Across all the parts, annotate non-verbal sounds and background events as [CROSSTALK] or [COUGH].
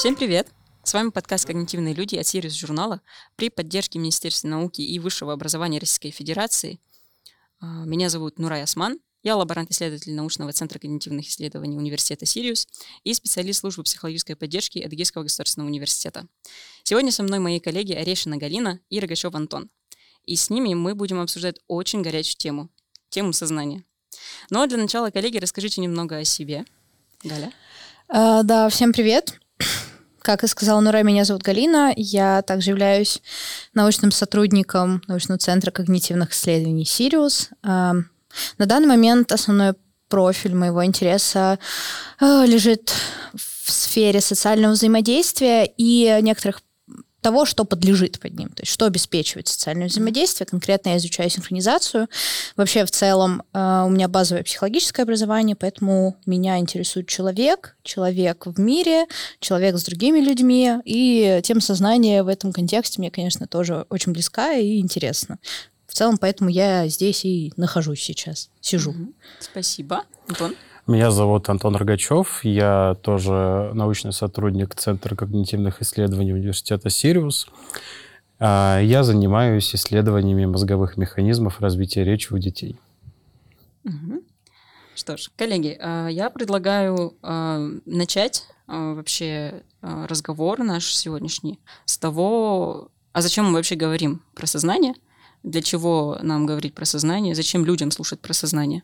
Всем привет! С вами подкаст «Когнитивные люди» от Сириус журнала при поддержке Министерства науки и высшего образования Российской Федерации. А, меня зовут Нурай Осман, я лаборант-исследователь научного центра когнитивных исследований университета Сириус и специалист службы психологической поддержки Адыгейского государственного университета. Сегодня со мной мои коллеги Орешина Галина и Рогачев Антон. И с ними мы будем обсуждать очень горячую тему – тему сознания. Но для начала, коллеги, расскажите немного о себе. Галя. А, да, всем привет. Как и сказала Нура, меня зовут Галина. Я также являюсь научным сотрудником научного центра когнитивных исследований «Сириус». А, на данный момент основной профиль моего интереса а, лежит в сфере социального взаимодействия и некоторых того, что подлежит под ним, то есть что обеспечивает социальное взаимодействие. Конкретно я изучаю синхронизацию. Вообще, в целом, э, у меня базовое психологическое образование, поэтому меня интересует человек, человек в мире, человек с другими людьми, и тем сознания в этом контексте мне, конечно, тоже очень близка и интересна. В целом, поэтому я здесь и нахожусь сейчас, сижу. Спасибо. Антон? Меня зовут Антон Рогачев, я тоже научный сотрудник Центра когнитивных исследований Университета Сириус. А, я занимаюсь исследованиями мозговых механизмов развития речи у детей. Что ж, коллеги, а, я предлагаю а, начать вообще разговор наш сегодняшний с того, а зачем мы вообще говорим про сознание, для чего нам говорить про сознание, зачем людям слушать про сознание.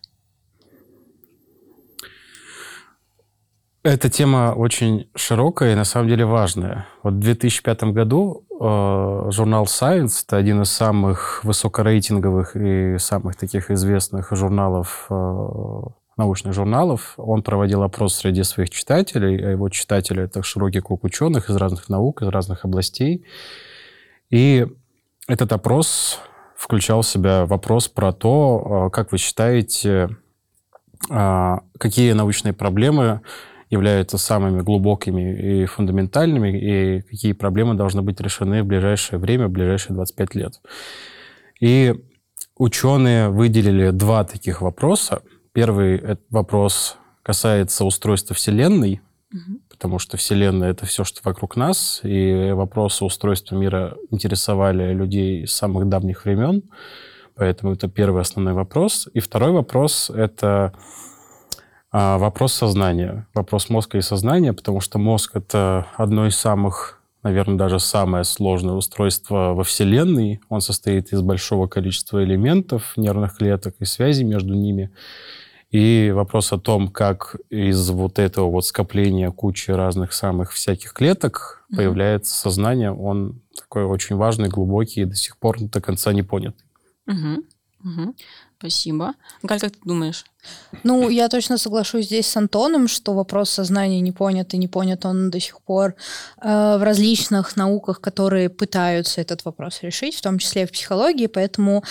Эта тема очень широкая и на самом деле важная. Вот в 2005 году э, журнал Science, это один из самых высокорейтинговых и самых таких известных журналов, э, научных журналов, он проводил опрос среди своих читателей, а его читатели это широкий круг ученых из разных наук, из разных областей. И этот опрос включал в себя вопрос про то, э, как вы считаете, э, какие научные проблемы являются самыми глубокими и фундаментальными, и какие проблемы должны быть решены в ближайшее время, в ближайшие 25 лет. И ученые выделили два таких вопроса. Первый вопрос касается устройства Вселенной, угу. потому что Вселенная — это все, что вокруг нас, и вопросы устройства мира интересовали людей с самых давних времен, поэтому это первый основной вопрос. И второй вопрос — это а, вопрос сознания, вопрос мозга и сознания, потому что мозг — это одно из самых, наверное, даже самое сложное устройство во Вселенной. Он состоит из большого количества элементов, нервных клеток и связей между ними. И вопрос о том, как из вот этого вот скопления кучи разных самых всяких клеток mm-hmm. появляется сознание, он такой очень важный, глубокий и до сих пор до конца не понят. Mm-hmm. Угу. Спасибо. Галь, как ты думаешь? Ну, я точно соглашусь здесь с Антоном, что вопрос сознания не понят и не понят он до сих пор э, в различных науках, которые пытаются этот вопрос решить, в том числе и в психологии, поэтому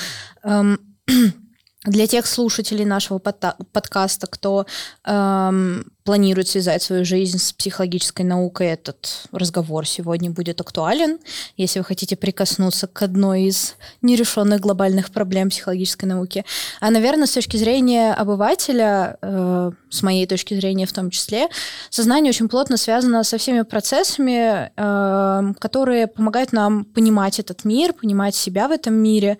эм, [CLEARS THROAT] для тех слушателей нашего подкаста, кто эм, планирует связать свою жизнь с психологической наукой, этот разговор сегодня будет актуален. Если вы хотите прикоснуться к одной из нерешенных глобальных проблем психологической науки. А, наверное, с точки зрения обывателя, э, с моей точки зрения в том числе, сознание очень плотно связано со всеми процессами, э, которые помогают нам понимать этот мир, понимать себя в этом мире.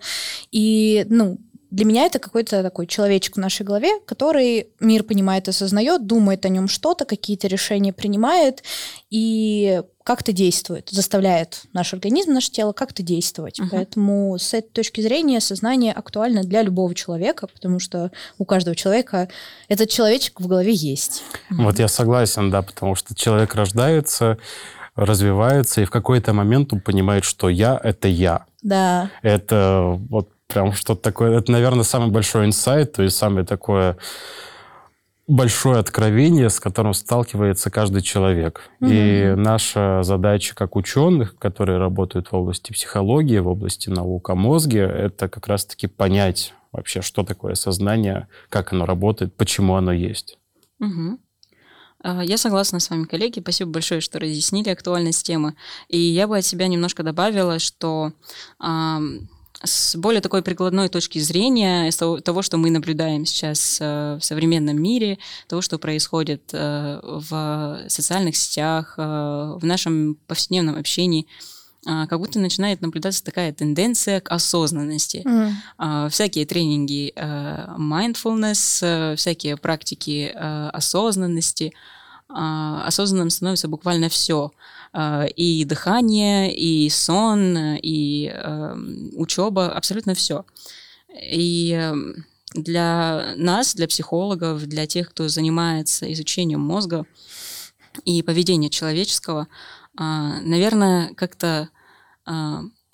И, ну, для меня это какой-то такой человечек в нашей голове, который мир понимает, осознает, думает о нем что-то, какие-то решения принимает и как-то действует, заставляет наш организм, наше тело как-то действовать. Uh-huh. Поэтому с этой точки зрения сознание актуально для любого человека, потому что у каждого человека этот человечек в голове есть. Вот я согласен, да, потому что человек рождается, развивается, и в какой-то момент он понимает, что я — это я. Да. Это вот прям что-то такое. Это, наверное, самый большой инсайт, то есть самое такое большое откровение, с которым сталкивается каждый человек. Mm-hmm. И наша задача как ученых, которые работают в области психологии, в области наук о мозге, это как раз-таки понять вообще, что такое сознание, как оно работает, почему оно есть. Угу. Я согласна с вами, коллеги. Спасибо большое, что разъяснили актуальность темы. И я бы от себя немножко добавила, что с более такой прикладной точки зрения, того, что мы наблюдаем сейчас э, в современном мире, того, что происходит э, в социальных сетях, э, в нашем повседневном общении, как будто начинает наблюдаться такая тенденция к осознанности. Э, всякие тренинги mindfulness, всякие практики осознанности. Э, осознанным становится буквально все. И дыхание, и сон, и э, учеба, абсолютно все. И э, для нас, для психологов, для тех, кто занимается изучением мозга и поведения человеческого, наверное, как-то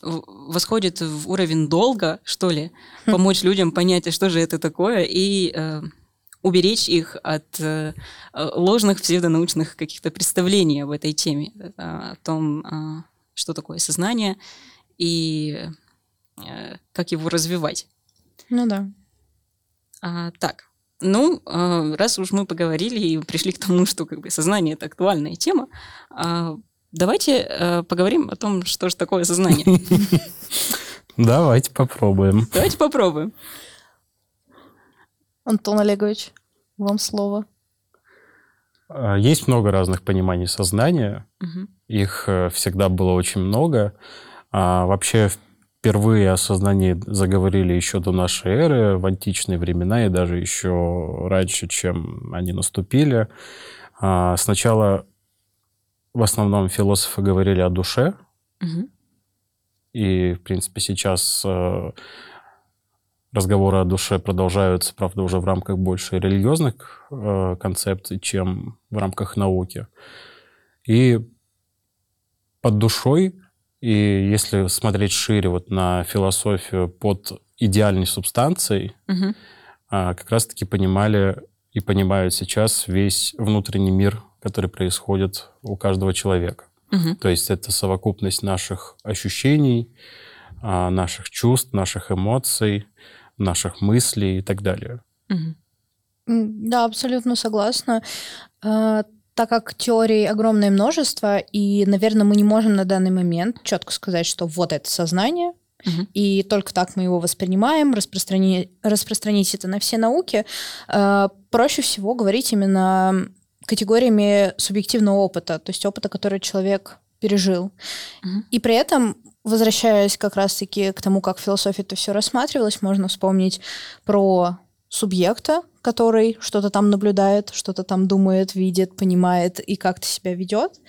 восходит в уровень долга, что ли, помочь [LAUGHS] людям понять, а что же это такое, и э, уберечь их от э, ложных псевдонаучных каких-то представлений об этой теме, э, о том, э, что такое сознание и э, как его развивать. Ну да. А, так, ну, раз уж мы поговорили и пришли к тому, что как бы сознание это актуальная тема, а, давайте поговорим о том, что же такое сознание. [LAUGHS] Давайте попробуем. Давайте попробуем. Антон Олегович, вам слово. А, Есть много разных пониманий сознания. Мгм. Их э, всегда было очень много. А, Вообще впервые о сознании заговорили еще до нашей эры, в античные времена и даже еще раньше, чем они наступили. А, Сначала в основном философы говорили о душе, Мгм. и, в принципе, сейчас э, разговоры о душе продолжаются, правда, уже в рамках больше религиозных э, концепций, чем в рамках науки. И под душой, и если смотреть шире вот на философию под идеальной субстанцией, Мгм. а, как раз-таки понимали и понимают сейчас весь внутренний мир, который происходит у каждого человека. Мгм. То есть это совокупность наших ощущений, а, наших чувств, наших эмоций, наших мыслей и так далее. Да, абсолютно согласна. Э, Так как теорий огромное множество, и, наверное, мы не можем на данный момент четко сказать, что вот это сознание, Мгм. и только так мы его воспринимаем, распространи- распространить это на все науки, э, проще всего говорить именно категориями субъективного опыта, то есть опыта, который человек пережил. Мгм. И при этом, возвращаясь как раз-таки к тому, как в философии это все рассматривалось, можно вспомнить про субъекта, который что-то там наблюдает, что-то там думает, видит, понимает и как-то себя ведет.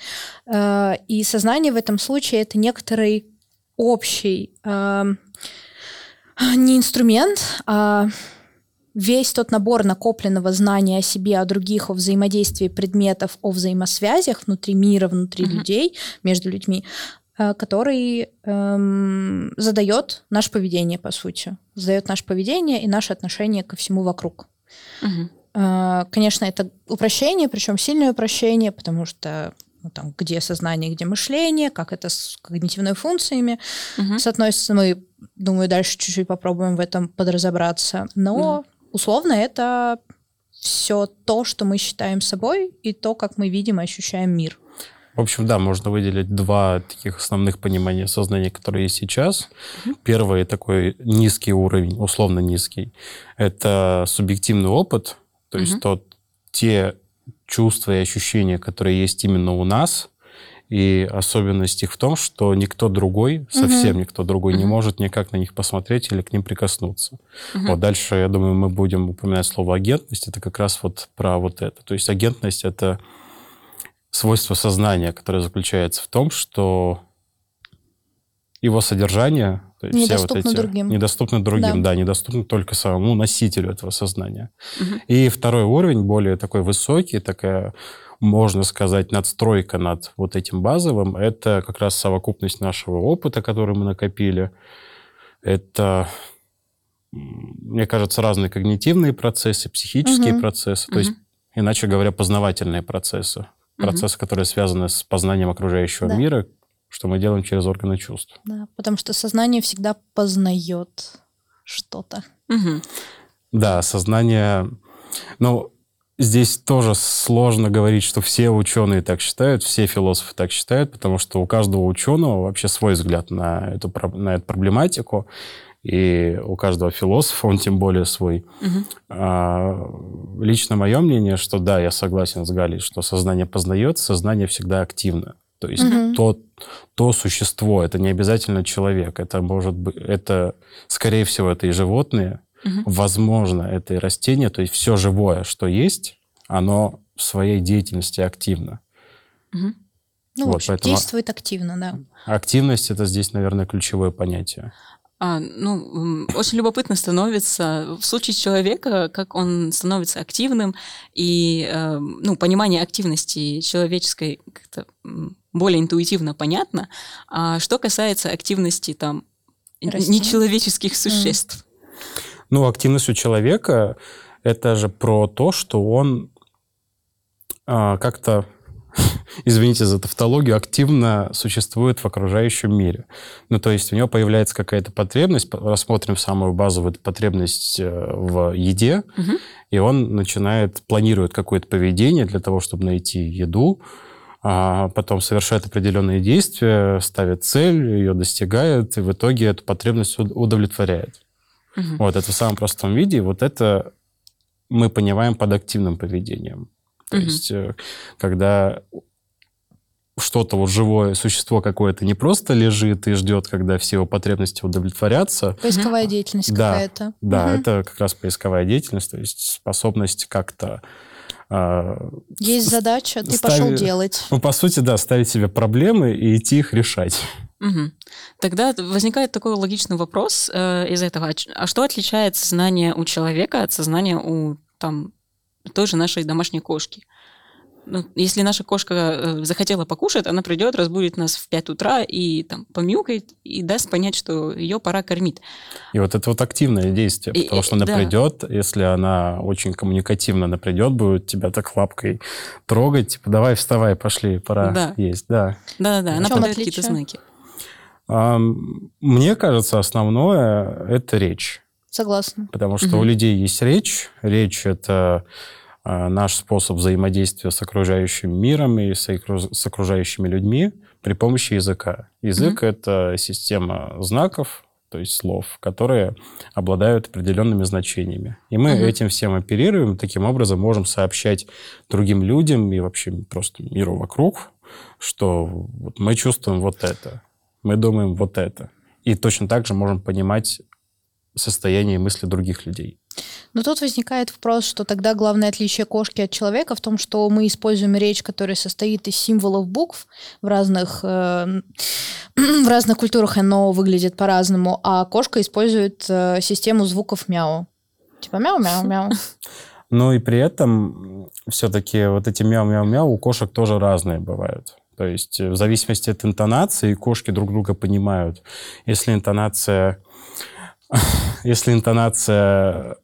Э, И сознание в этом случае это некоторый общий эм, не инструмент, а весь тот набор накопленного знания о себе, о других, о взаимодействии предметов, о взаимосвязях внутри мира, внутри Мгм. людей, между людьми, э, который эм, задает наше поведение, по сути. Задает наше поведение и наше отношение ко всему вокруг. Мгм. Э, Конечно, это упрощение, причем сильное упрощение, потому что ну, там, где сознание, где мышление, как это с когнитивными функциями Мгм. соотносится. Мы, думаю, дальше чуть-чуть попробуем в этом подразобраться. Но условно это все то, что мы считаем собой, и то, как мы видим и ощущаем мир. В общем, да, можно выделить два таких основных понимания сознания, которые есть сейчас. Первый такой низкий уровень, условно низкий, это субъективный опыт, то есть Мгм. тот, те чувства и ощущения, которые есть именно у нас, и особенность их в том, что никто другой, совсем никто другой не Мгм. может никак на них посмотреть или к ним прикоснуться. Мгм. Вот дальше, я думаю, мы будем упоминать слово агентность. Это как раз вот про вот это. То есть агентность — это свойство сознания, которое заключается в том, что его содержание, то есть все вот Недоступно эти другим. недоступно другим, Да. да. недоступно только самому носителю этого сознания. Мгм. И второй уровень, более такой высокий, такая, можно сказать, надстройка над вот этим базовым, это как раз совокупность нашего опыта, который мы накопили. Это, мне кажется, разные когнитивные процессы, психические Мгм. процессы, то есть, Мгм. иначе говоря, познавательные процессы. Процессы, которые связаны с познанием окружающего Да. мира, что мы делаем через органы чувств. Да, потому что сознание всегда познает что-то. Мгм. Да, сознание... Ну, здесь тоже сложно говорить, что все ученые так считают, все философы так считают, потому что у каждого ученого вообще свой взгляд на эту, на эту проблематику, и у каждого философа он тем более свой. Угу. А, лично мое мнение, что да, я согласен с Галей, что сознание познает, сознание всегда активно. То есть угу. то, то существо, это не обязательно человек, это может быть, это, скорее всего, это и животные, Угу. Возможно, это и растение, то есть все живое, что есть, оно в своей деятельности активно. Угу. Ну, вот, общем, поэтому действует активно, да. Активность это здесь, наверное, ключевое понятие. А, ну, очень любопытно становится в случае человека, как он становится активным, и э, ну, понимание активности человеческой как-то более интуитивно понятно. А что касается активности там нечеловеческих существ? Ну, активность у человека – это же про то, что он а, как-то, [LAUGHS] извините за тавтологию, активно существует в окружающем мире. Ну, то есть у него появляется какая-то потребность, рассмотрим самую базовую потребность э, в еде, угу. и он начинает, планирует какое-то поведение для того, чтобы найти еду, а потом совершает определенные действия, ставит цель, ее достигает, и в итоге эту потребность удовлетворяет. Угу. Вот это в самом простом виде. Вот это мы понимаем под активным поведением. То угу. есть, э, когда что-то вот живое существо какое-то не просто лежит и ждет, когда все его потребности удовлетворятся. Поисковая деятельность да, какая-то. Да, угу. это как раз поисковая деятельность, то есть способность как-то а, есть задача, ты ставить, пошел делать. Ну, по сути, да, ставить себе проблемы и идти их решать. Угу. Тогда возникает такой логичный вопрос э, из этого. А что отличает сознание у человека от сознания у там, той же нашей домашней кошки? Ну, если наша кошка э, захотела покушать, она придет, разбудит нас в 5 утра и там помюкает и даст понять, что ее пора кормить. И вот это вот активное действие, потому и, что она да. придет, если она очень коммуникативно, она придет, будет тебя так лапкой трогать, типа, давай вставай, пошли, пора да. есть, да. Да-да-да, она подает какие-то знаки. Мне кажется, основное – это речь. Согласна. Потому что угу. у людей есть речь. Речь – это а, наш способ взаимодействия с окружающим миром и с окружающими людьми при помощи языка. Язык угу. – это система знаков, то есть слов, которые обладают определенными значениями. И мы угу. этим всем оперируем, таким образом можем сообщать другим людям и вообще просто миру вокруг, что вот мы чувствуем вот это мы думаем вот это. И точно так же можем понимать состояние и мысли других людей. Но тут возникает вопрос, что тогда главное отличие кошки от человека в том, что мы используем речь, которая состоит из символов букв в разных, э, [CLEARS THROAT] в разных культурах, оно выглядит по-разному, а кошка использует э, систему звуков мяу. Типа мяу-мяу-мяу. [LAUGHS] Ну и при этом все-таки вот эти мяу-мяу-мяу у кошек тоже разные бывают. То есть э, в зависимости от интонации кошки друг друга понимают. Если интонация, [LAUGHS] если интонация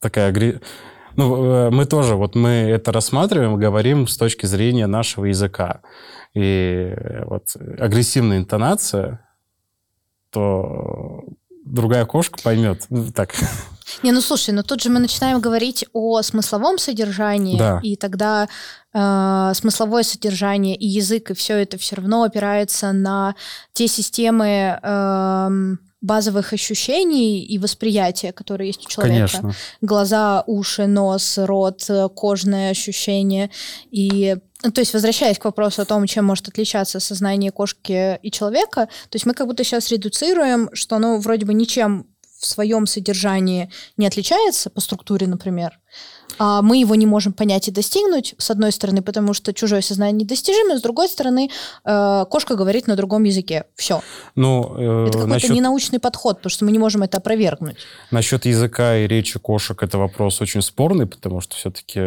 такая ну, э, мы тоже, вот мы это рассматриваем, говорим с точки зрения нашего языка. И вот агрессивная интонация, то другая кошка поймет. Ну, так. [LAUGHS] Не, ну слушай, но тут же мы начинаем говорить о смысловом содержании, да. и тогда э, смысловое содержание и язык, и все это все равно опирается на те системы э, базовых ощущений и восприятия, которые есть у человека. Конечно. Глаза, уши, нос, рот, кожное ощущение. И ну, то есть, возвращаясь к вопросу о том, чем может отличаться сознание кошки и человека, то есть мы как будто сейчас редуцируем, что оно вроде бы ничем в своем содержании не отличается по структуре, например, а мы его не можем понять и достигнуть, с одной стороны, потому что чужое сознание недостижимо, с другой стороны, э, кошка говорит на другом языке. Все. Ну, э, это какой-то насчет... ненаучный подход, потому что мы не можем это опровергнуть. Насчет языка и речи кошек это вопрос очень спорный, потому что все-таки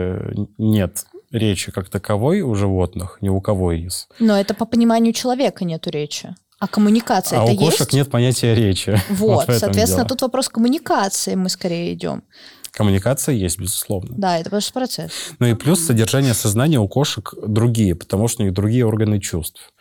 нет речи как таковой у животных, ни у кого из. Но это по пониманию человека нету речи. А коммуникация а это у кошек есть? нет понятия речи. [LAUGHS] Вот, вот соответственно, дело. тут вопрос коммуникации мы скорее идем. Коммуникация есть, безусловно. Да, это просто процесс. Ну и плюс содержание сознания у кошек другие, потому что у них другие органы чувств.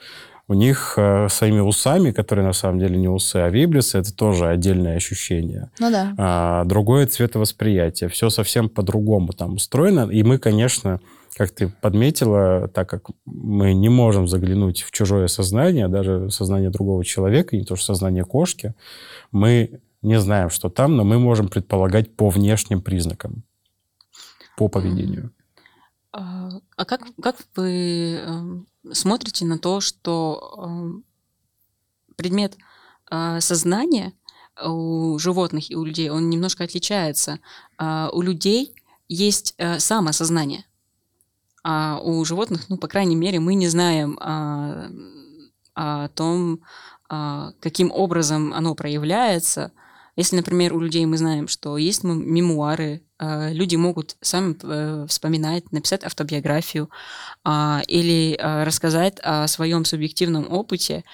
у них э, своими усами, которые на самом деле не усы, а вибрисы, это тоже отдельное ощущение. Ну да. А, другое цветовосприятие. Все совсем по-другому там устроено. И мы, конечно, как ты подметила, так как мы не можем заглянуть в чужое сознание, даже сознание другого человека, не то что сознание кошки, мы не знаем, что там, но мы можем предполагать по внешним признакам, по поведению. А, а как, как вы эм, смотрите на то, что эм, предмет а, сознания у животных и у людей, он немножко отличается. А, у людей есть э, самосознание, а у животных, ну, по крайней мере, мы не знаем о том, каким образом оно проявляется, если, например, у людей мы знаем, что есть мемуары, э, люди могут сами э, вспоминать, написать автобиографию а, или э, рассказать о своем субъективном опыте,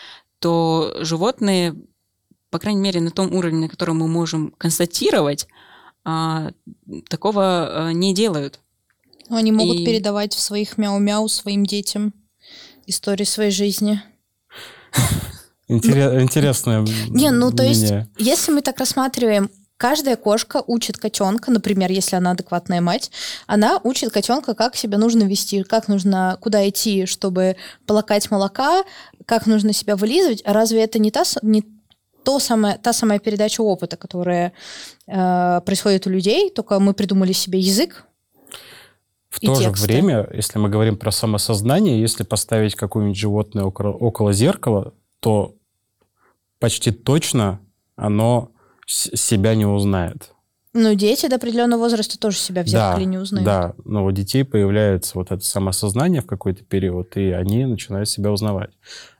то животные, по крайней мере, на том уровне, на котором мы можем констатировать, а, такого не делают. Они могут И... передавать в своих мяу-мяу своим детям истории своей жизни. Интерес, интересное Не, ну то есть, если мы так рассматриваем, каждая кошка учит котенка, например, если она адекватная мать, она учит котенка, как себя нужно вести, как нужно, куда идти, чтобы полакать молока, как нужно себя вылизывать. А разве это не та, не то самое, та самая передача опыта, которая э, происходит у людей, только мы придумали себе язык, в то тексты. же время, если мы говорим про самосознание, если поставить какое-нибудь животное около, около зеркала, то почти точно оно себя не узнает. Ну, дети до определенного возраста тоже себя в зеркале да, не узнают. Да, но у детей появляется вот это самосознание в какой-то период, и они начинают себя узнавать.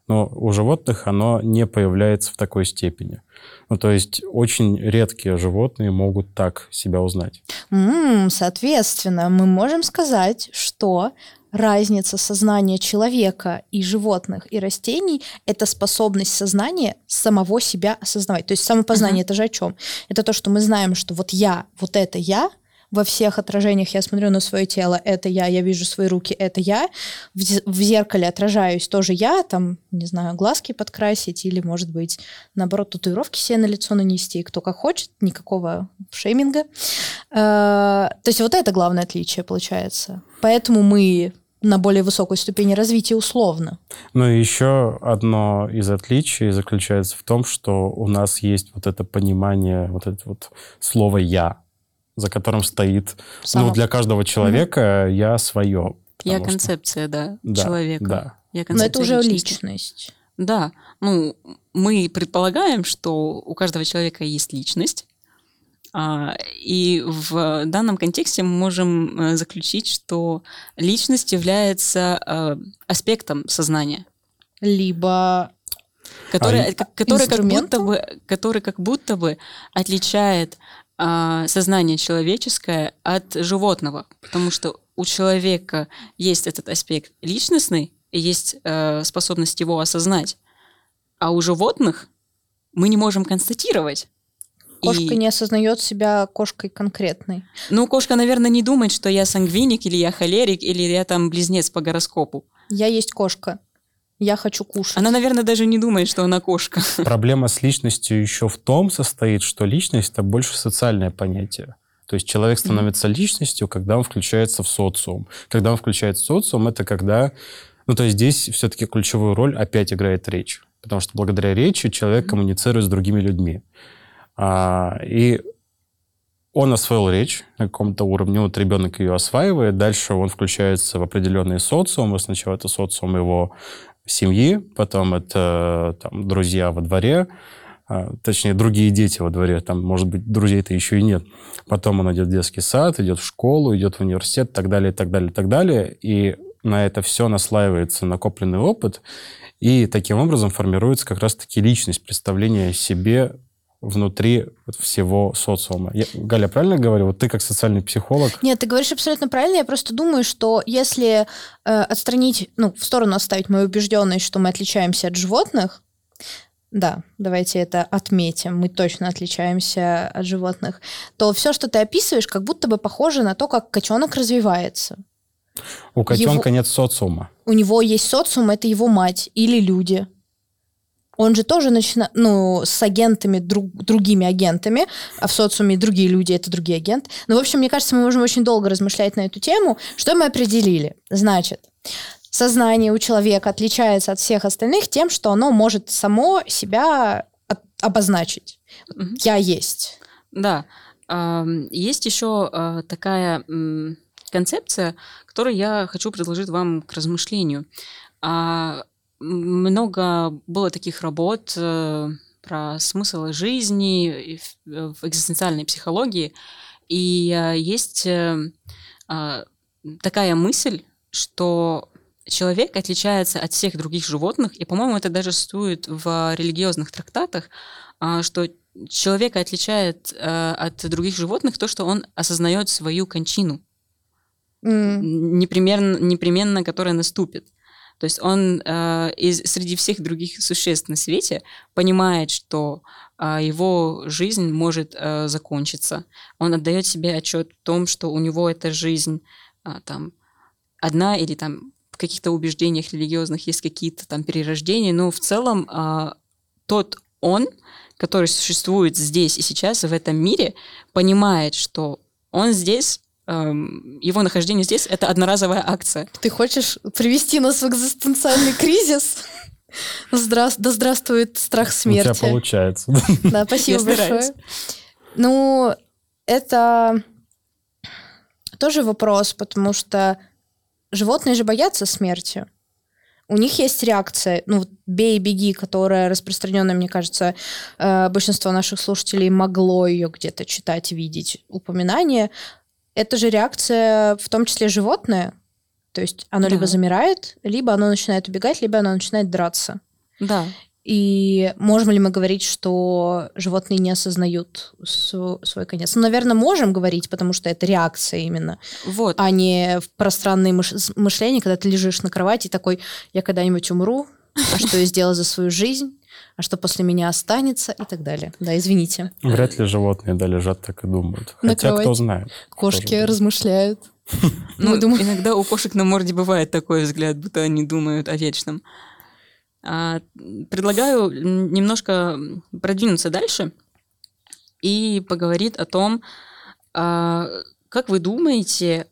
Но у животных оно не появляется в такой степени. Ну, то есть очень редкие животные могут так себя узнать. Mm, соответственно, мы можем сказать, что разница сознания человека и животных и растений — это способность сознания самого себя осознавать. То есть самопознание uh-huh. — это же о чем? Это то, что мы знаем, что вот я, вот это я — во всех отражениях я смотрю на свое тело, это я, я вижу свои руки, это я, в, в зеркале отражаюсь тоже я, там, не знаю, глазки подкрасить или, может быть, наоборот, татуировки себе на лицо нанести, кто как хочет, никакого шейминга. Э, то есть вот это главное отличие получается. Поэтому мы на более высокой ступени развития условно. Ну и еще одно из отличий заключается в том, что у нас есть вот это понимание, вот это вот слово «я», за которым стоит, Само... ну, для каждого человека mm-hmm. я свое. Я концепция, что... да, да, человека. Да. Я Но это уже личности. личность. Да, ну, мы предполагаем, что у каждого человека есть личность, а, и в данном контексте мы можем э, заключить, что личность является э, аспектом сознания. Либо который, а, который, как будто бы, который как будто бы отличает а, сознание человеческое от животного, потому что у человека есть этот аспект личностный, и есть э, способность его осознать, а у животных мы не можем констатировать. Кошка и... не осознает себя кошкой конкретной. Ну, кошка, наверное, не думает, что я сангвиник, или я холерик, или я там близнец по гороскопу. Я есть кошка. Я хочу кушать. Она, наверное, даже не думает, что она кошка. [LAUGHS] Проблема с личностью еще в том состоит, что личность — это больше социальное понятие. То есть человек становится mm-hmm. личностью, когда он включается в социум. Когда он включается в социум, это когда... Ну, то есть здесь все-таки ключевую роль опять играет речь. Потому что благодаря речи человек mm-hmm. коммуницирует с другими людьми. А, и он освоил речь на каком-то уровне, вот ребенок ее осваивает, дальше он включается в определенный социум, сначала это социум его семьи, потом это там, друзья во дворе, а, точнее, другие дети во дворе, там, может быть, друзей-то еще и нет. Потом он идет в детский сад, идет в школу, идет в университет, так далее, так далее, так далее. И на это все наслаивается накопленный опыт, и таким образом формируется как раз-таки личность, представление о себе внутри всего социума. Я, Галя, правильно говорю? Вот ты как социальный психолог. Нет, ты говоришь абсолютно правильно. Я просто думаю, что если э, отстранить, ну, в сторону оставить мою убежденность, что мы отличаемся от животных, да, давайте это отметим, мы точно отличаемся от животных, то все, что ты описываешь, как будто бы похоже на то, как котенок развивается. У котенка его... нет социума. У него есть социум, это его мать или люди он же тоже начинает, ну, с агентами, друг, другими агентами, а в социуме другие люди — это другие агенты. Ну, в общем, мне кажется, мы можем очень долго размышлять на эту тему. Что мы определили? Значит, сознание у человека отличается от всех остальных тем, что оно может само себя от, обозначить. Угу. Я есть. Да. Есть еще а, такая концепция, которую я хочу предложить вам к размышлению. Много было таких работ э, про смысл жизни в экзистенциальной психологии, и э, есть э, а, такая мысль, что человек отличается от всех других животных, и, по-моему, это даже существует в религиозных трактатах, а, что человека отличает от других животных то, что он осознает свою кончину, mm. непременно, непременно которая наступит. То есть он э, из, среди всех других существ на свете понимает, что э, его жизнь может э, закончиться. Он отдает себе отчет в том, что у него эта жизнь э, там одна или там в каких-то убеждениях религиозных есть какие-то там перерождения, но в целом э, тот он, который существует здесь и сейчас в этом мире, понимает, что он здесь его нахождение здесь — это одноразовая акция. Ты хочешь привести нас в экзистенциальный кризис? Здра... Да здравствует страх смерти. У тебя получается. Да, спасибо большое. Ну, это тоже вопрос, потому что животные же боятся смерти. У них есть реакция, ну, бей, беги, которая распространенная, мне кажется, э, большинство наших слушателей могло ее где-то читать, видеть упоминание это же реакция, в том числе животное. То есть оно да. либо замирает, либо оно начинает убегать, либо оно начинает драться. Да. И можем ли мы говорить, что животные не осознают свой конец? Ну, наверное, можем говорить, потому что это реакция именно, вот. а не пространное мышление, когда ты лежишь на кровати такой, я когда-нибудь умру, а что я сделал за свою жизнь? А что после меня останется и так далее. Да, извините. Вряд ли животные да лежат так и думают. Хотя кто знает. Кошки размышляют. [LAUGHS] Ну, думаю... иногда у кошек на морде бывает такой взгляд, будто они думают о вечном. А, предлагаю немножко продвинуться дальше и поговорить о том, а, как вы думаете,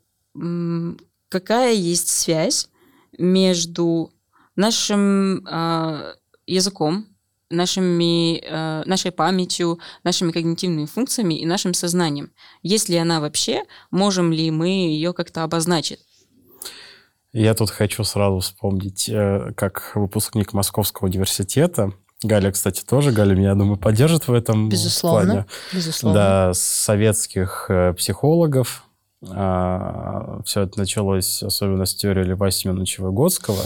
какая есть связь между нашим а, языком, нашими, э, нашей памятью, нашими когнитивными функциями и нашим сознанием. Есть ли она вообще, можем ли мы ее как-то обозначить? Я тут хочу сразу вспомнить, э, как выпускник Московского университета, Галя, кстати, тоже. Галя меня, думаю, поддержит в этом Безусловно. плане. Безусловно. Да, советских э, психологов. А, все это началось особенно с теорией Льва Семеновича Выгодского.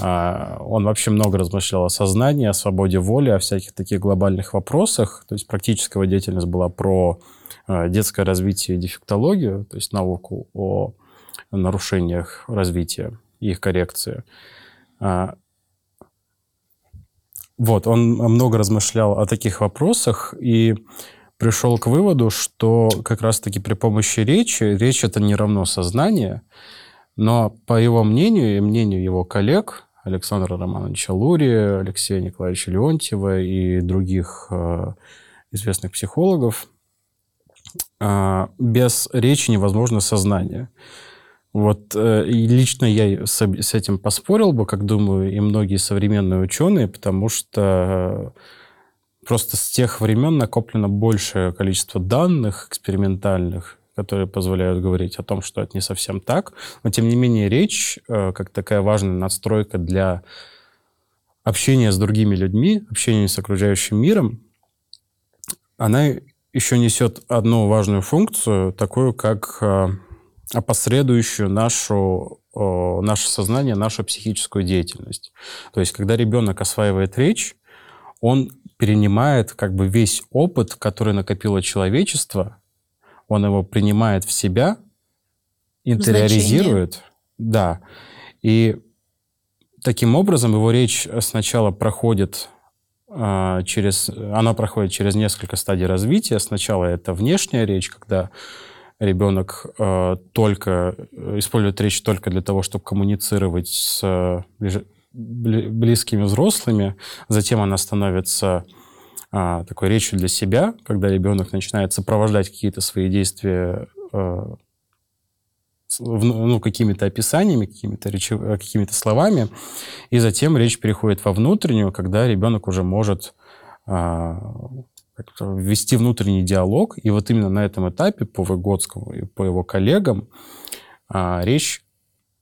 А, он вообще много размышлял о сознании, о свободе воли, о всяких таких глобальных вопросах. То есть практическая деятельность была про а, детское развитие и дефектологию, то есть науку о нарушениях развития и их коррекции. А, вот, он много размышлял о таких вопросах и пришел к выводу, что как раз-таки при помощи речи, речь это не равно сознание, но по его мнению и мнению его коллег, Александра Романовича Лури, Алексея Николаевича Леонтьева и других э, известных психологов, э, без речи невозможно сознание. Вот э, и лично я с, с этим поспорил бы, как думаю, и многие современные ученые, потому что просто с тех времен накоплено большее количество данных экспериментальных, которые позволяют говорить о том, что это не совсем так. Но, тем не менее, речь, э, как такая важная надстройка для общения с другими людьми, общения с окружающим миром, она еще несет одну важную функцию, такую как э, опосредующую нашу, наше сознание, нашу психическую деятельность. То есть, когда ребенок осваивает речь, он перенимает как бы весь опыт, который накопило человечество, он его принимает в себя, интериоризирует. Значение. Да. И таким образом его речь сначала проходит э, через... Она проходит через несколько стадий развития. Сначала это внешняя речь, когда ребенок э, только использует речь только для того, чтобы коммуницировать с близкими взрослыми, затем она становится а, такой речью для себя, когда ребенок начинает сопровождать какие-то свои действия а, ну, какими-то описаниями, какими-то речев... какими словами, и затем речь переходит во внутреннюю, когда ребенок уже может а, ввести внутренний диалог, и вот именно на этом этапе по Выгодскому и по его коллегам а, речь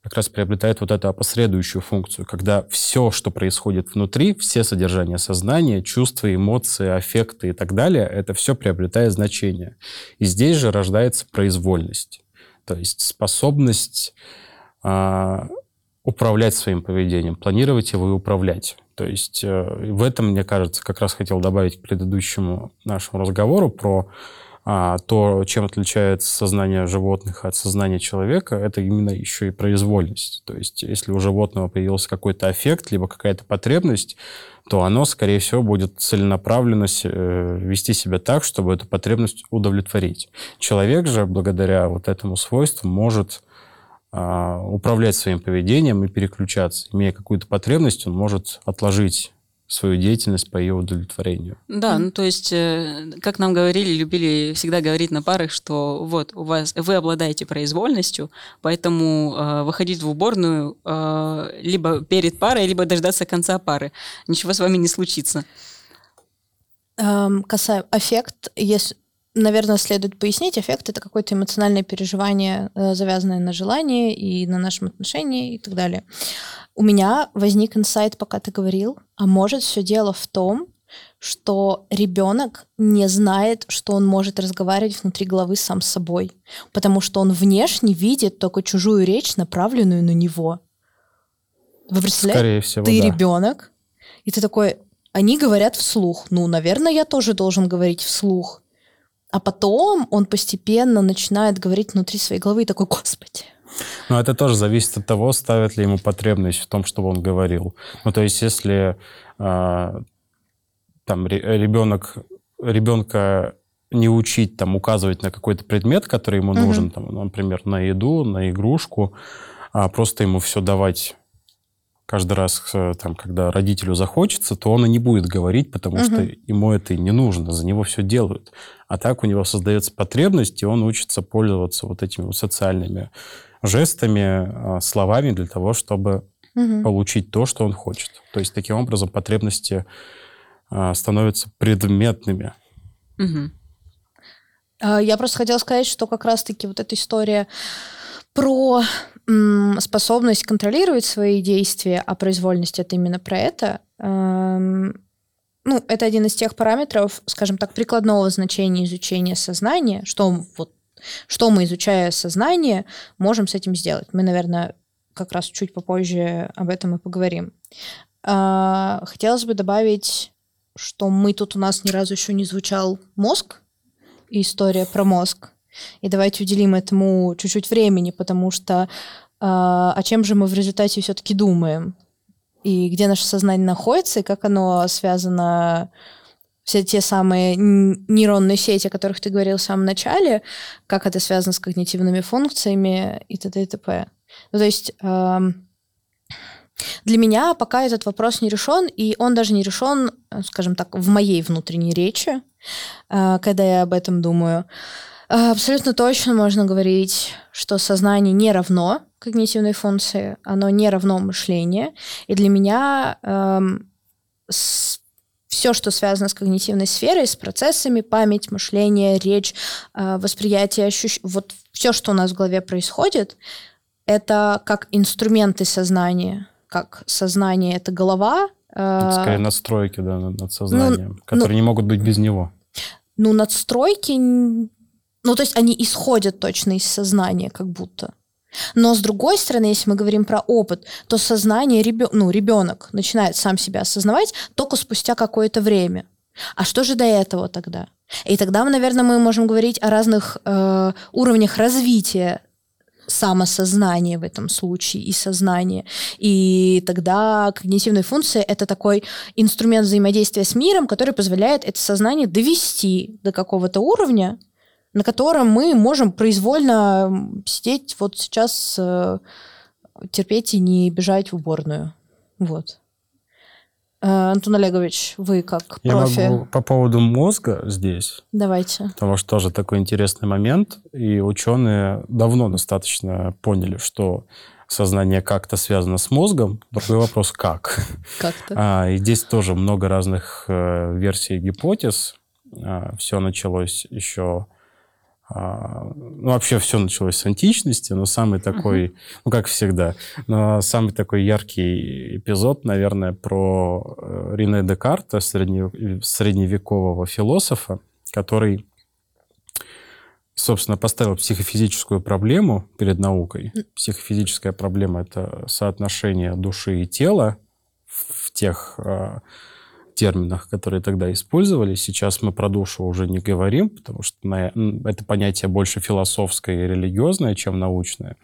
как раз приобретает вот эту опосредующую функцию, когда все, что происходит внутри, все содержания сознания, чувства, эмоции, аффекты и так далее, это все приобретает значение. И здесь же рождается произвольность, то есть способность а, управлять своим поведением, планировать его и управлять. То есть э, в этом, мне кажется, как раз хотел добавить к предыдущему нашему разговору про то, чем отличается сознание животных от сознания человека, это именно еще и произвольность. То есть если у животного появился какой-то аффект, либо какая-то потребность, то оно, скорее всего, будет целенаправленно э, вести себя так, чтобы эту потребность удовлетворить. Человек же, благодаря вот этому свойству, может а, управлять своим поведением и переключаться. Имея какую-то потребность, он может отложить свою деятельность по ее удовлетворению. Да, ну то есть, э, как нам говорили, любили всегда говорить на парах, что вот у вас вы обладаете произвольностью, поэтому э, выходить в уборную э, либо перед парой, либо дождаться конца пары. Ничего с вами не случится. Эм, касаемо эффект, если наверное, следует пояснить, эффект — это какое-то эмоциональное переживание, э, завязанное на желании и на нашем отношении и так далее. У меня возник инсайт, пока ты говорил, а может все дело в том, что ребенок не знает, что он может разговаривать внутри головы сам с собой, потому что он внешне видит только чужую речь, направленную на него. Вы представляете? Скорее всего, ты да. ребенок, и ты такой, они говорят вслух. Ну, наверное, я тоже должен говорить вслух. А потом он постепенно начинает говорить внутри своей головы и такой, господи, но это тоже зависит от того, ставит ли ему потребность в том, чтобы он говорил. Ну, то есть, если э, там ребенок, ребенка не учить там указывать на какой-то предмет, который ему uh-huh. нужен, там, например, на еду, на игрушку, а просто ему все давать каждый раз, э, там, когда родителю захочется, то он и не будет говорить, потому угу. что ему это и не нужно, за него все делают. А так у него создается потребность, и он учится пользоваться вот этими вот социальными жестами, а, словами для того, чтобы угу. получить то, что он хочет. То есть таким образом потребности а, становятся предметными. Угу. Я просто хотела сказать, что как раз-таки вот эта история про способность контролировать свои действия, а произвольность это именно про это. Эм, ну, это один из тех параметров, скажем так, прикладного значения изучения сознания, что вот что мы, изучая сознание, можем с этим сделать. Мы, наверное, как раз чуть попозже об этом и поговорим. А, хотелось бы добавить, что мы тут у нас ни разу еще не звучал мозг история про мозг. И давайте уделим этому чуть-чуть времени, потому что э, о чем же мы в результате все-таки думаем? И где наше сознание находится, и как оно связано все те самые нейронные сети, о которых ты говорил в самом начале, как это связано с когнитивными функциями и т.д. и т.п. Ну, то есть э, для меня пока этот вопрос не решен, и он даже не решен, скажем так, в моей внутренней речи, э, когда я об этом думаю. Абсолютно точно можно говорить, что сознание не равно когнитивной функции, оно не равно мышлению. И для меня эм, с, все, что связано с когнитивной сферой, с процессами, память, мышление, речь, э, восприятие, ощущ... вот все, что у нас в голове происходит, это как инструменты сознания, как сознание — это голова. Э, это скорее настройки да, над ну, сознанием, ну, которые ну, не могут быть без него. Ну, надстройки ну, то есть они исходят точно из сознания, как будто. Но с другой стороны, если мы говорим про опыт, то сознание ребен... ну, ребенок начинает сам себя осознавать только спустя какое-то время. А что же до этого тогда? И тогда, наверное, мы можем говорить о разных э, уровнях развития самосознания в этом случае и сознания. И тогда когнитивная функция — это такой инструмент взаимодействия с миром, который позволяет это сознание довести до какого-то уровня, на котором мы можем произвольно сидеть вот сейчас, э, терпеть и не бежать в уборную. Вот. Э, Антон Олегович, вы как Я профи, могу по поводу мозга здесь, давайте. потому что тоже такой интересный момент, и ученые давно достаточно поняли, что сознание как-то связано с мозгом. Другой вопрос, как. Как-то. А, и здесь тоже много разных э, версий гипотез. все началось еще... а, ну, вообще все началось с античности, но самый такой, ну, как всегда, но самый такой яркий эпизод, наверное, про э, Рене Декарта, средне- средневекового философа, который, собственно, поставил психофизическую проблему перед наукой. Психофизическая проблема — это соотношение души и тела в тех э, терминах, которые тогда использовались. Сейчас мы про душу уже не говорим, потому что на- это понятие больше философское и религиозное, чем научное.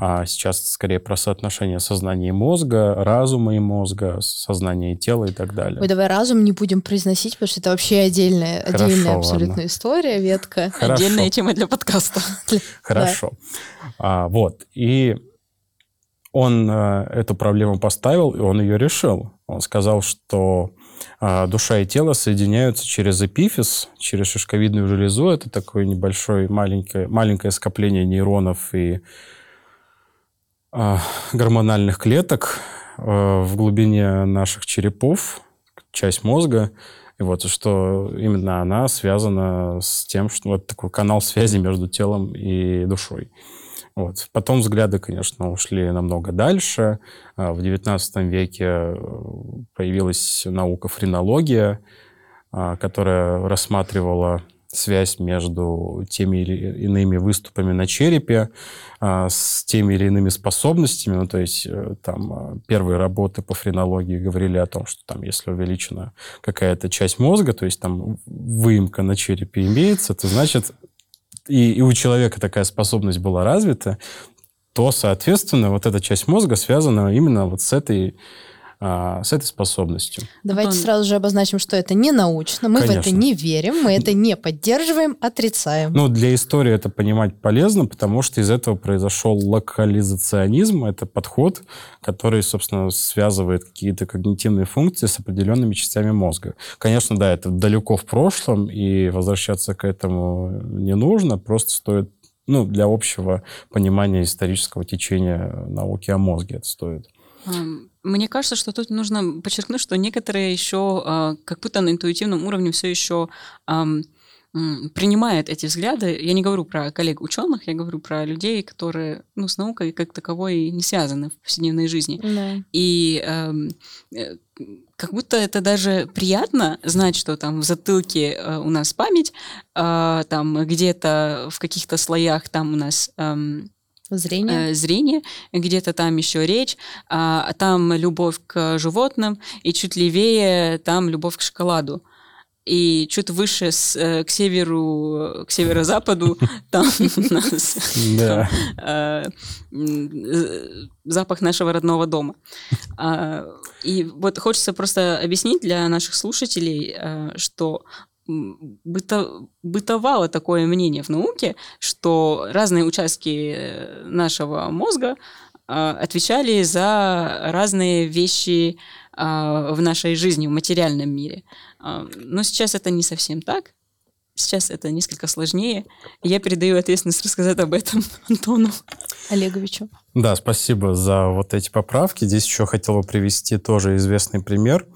А сейчас скорее про соотношение сознания и мозга, разума и мозга, сознания и тела и так далее. Ой, давай разум не будем произносить, потому что это вообще отдельная, Хорошо, отдельная ладно. абсолютно история, ветка. [LAUGHS] Хорошо. Отдельная тема для подкаста. [LAUGHS] Хорошо. А, вот. И он э, эту проблему поставил, и он ее решил. Он сказал, что а, душа и тело соединяются через эпифиз, через шишковидную железу. Это такое небольшое, маленькое, маленькое скопление нейронов и а, гормональных клеток э, в глубине наших черепов, часть мозга. И вот что именно она связана с тем, что вот такой канал связи между телом и душой. Вот. Потом взгляды, конечно, ушли намного дальше. А, В XIX веке э, появилась наука френология, а, которая рассматривала связь между теми или иными выступами на черепе а, с теми или иными способностями. Ну, то есть э, там а, первые работы по френологии говорили о том, что там, если увеличена какая-то часть мозга, то есть там выемка на черепе имеется, то значит и, и у человека такая способность была развита, то, соответственно, вот эта часть мозга связана именно вот с этой, а, с этой способностью. Давайте Антон. сразу же обозначим, что это не научно, мы в это Конечно. не верим, мы это не поддерживаем, отрицаем. Ну, для истории это понимать полезно, потому что из этого произошел локализационизм. Это подход, который, собственно, связывает какие-то когнитивные функции с определенными частями мозга. Конечно, да, это далеко в прошлом, и возвращаться к этому не нужно, просто стоит ну, для общего понимания исторического течения науки о мозге это стоит. Мне кажется, что тут нужно подчеркнуть, что некоторые еще а, как будто на интуитивном уровне все еще принимают эти взгляды. Я не говорю про коллег ученых, я говорю про людей, которые ну, с наукой как таковой не связаны в повседневной жизни. Да. И эм, э, как будто это даже приятно знать, что там в затылке э, у нас память, а, там где-то в каких-то слоях там у нас Зрение. э, зрение, где-то там еще речь, а там любовь к животным, и чуть левее там любовь к шоколаду. И чуть выше с, э, к северу, к северо-западу [LAUGHS] там у нас э, э, запах нашего родного дома. А, И вот хочется просто объяснить для наших слушателей, э, что быто- бытовало такое мнение в науке, что разные участки э, нашего мозга а, отвечали за разные вещи а, в нашей жизни, в материальном мире. Но сейчас это не совсем так. Сейчас это несколько сложнее. Я передаю ответственность рассказать об этом [LAUGHS] Антону. Олеговичу. Да, спасибо за вот эти поправки. Здесь еще хотел бы привести тоже известный пример,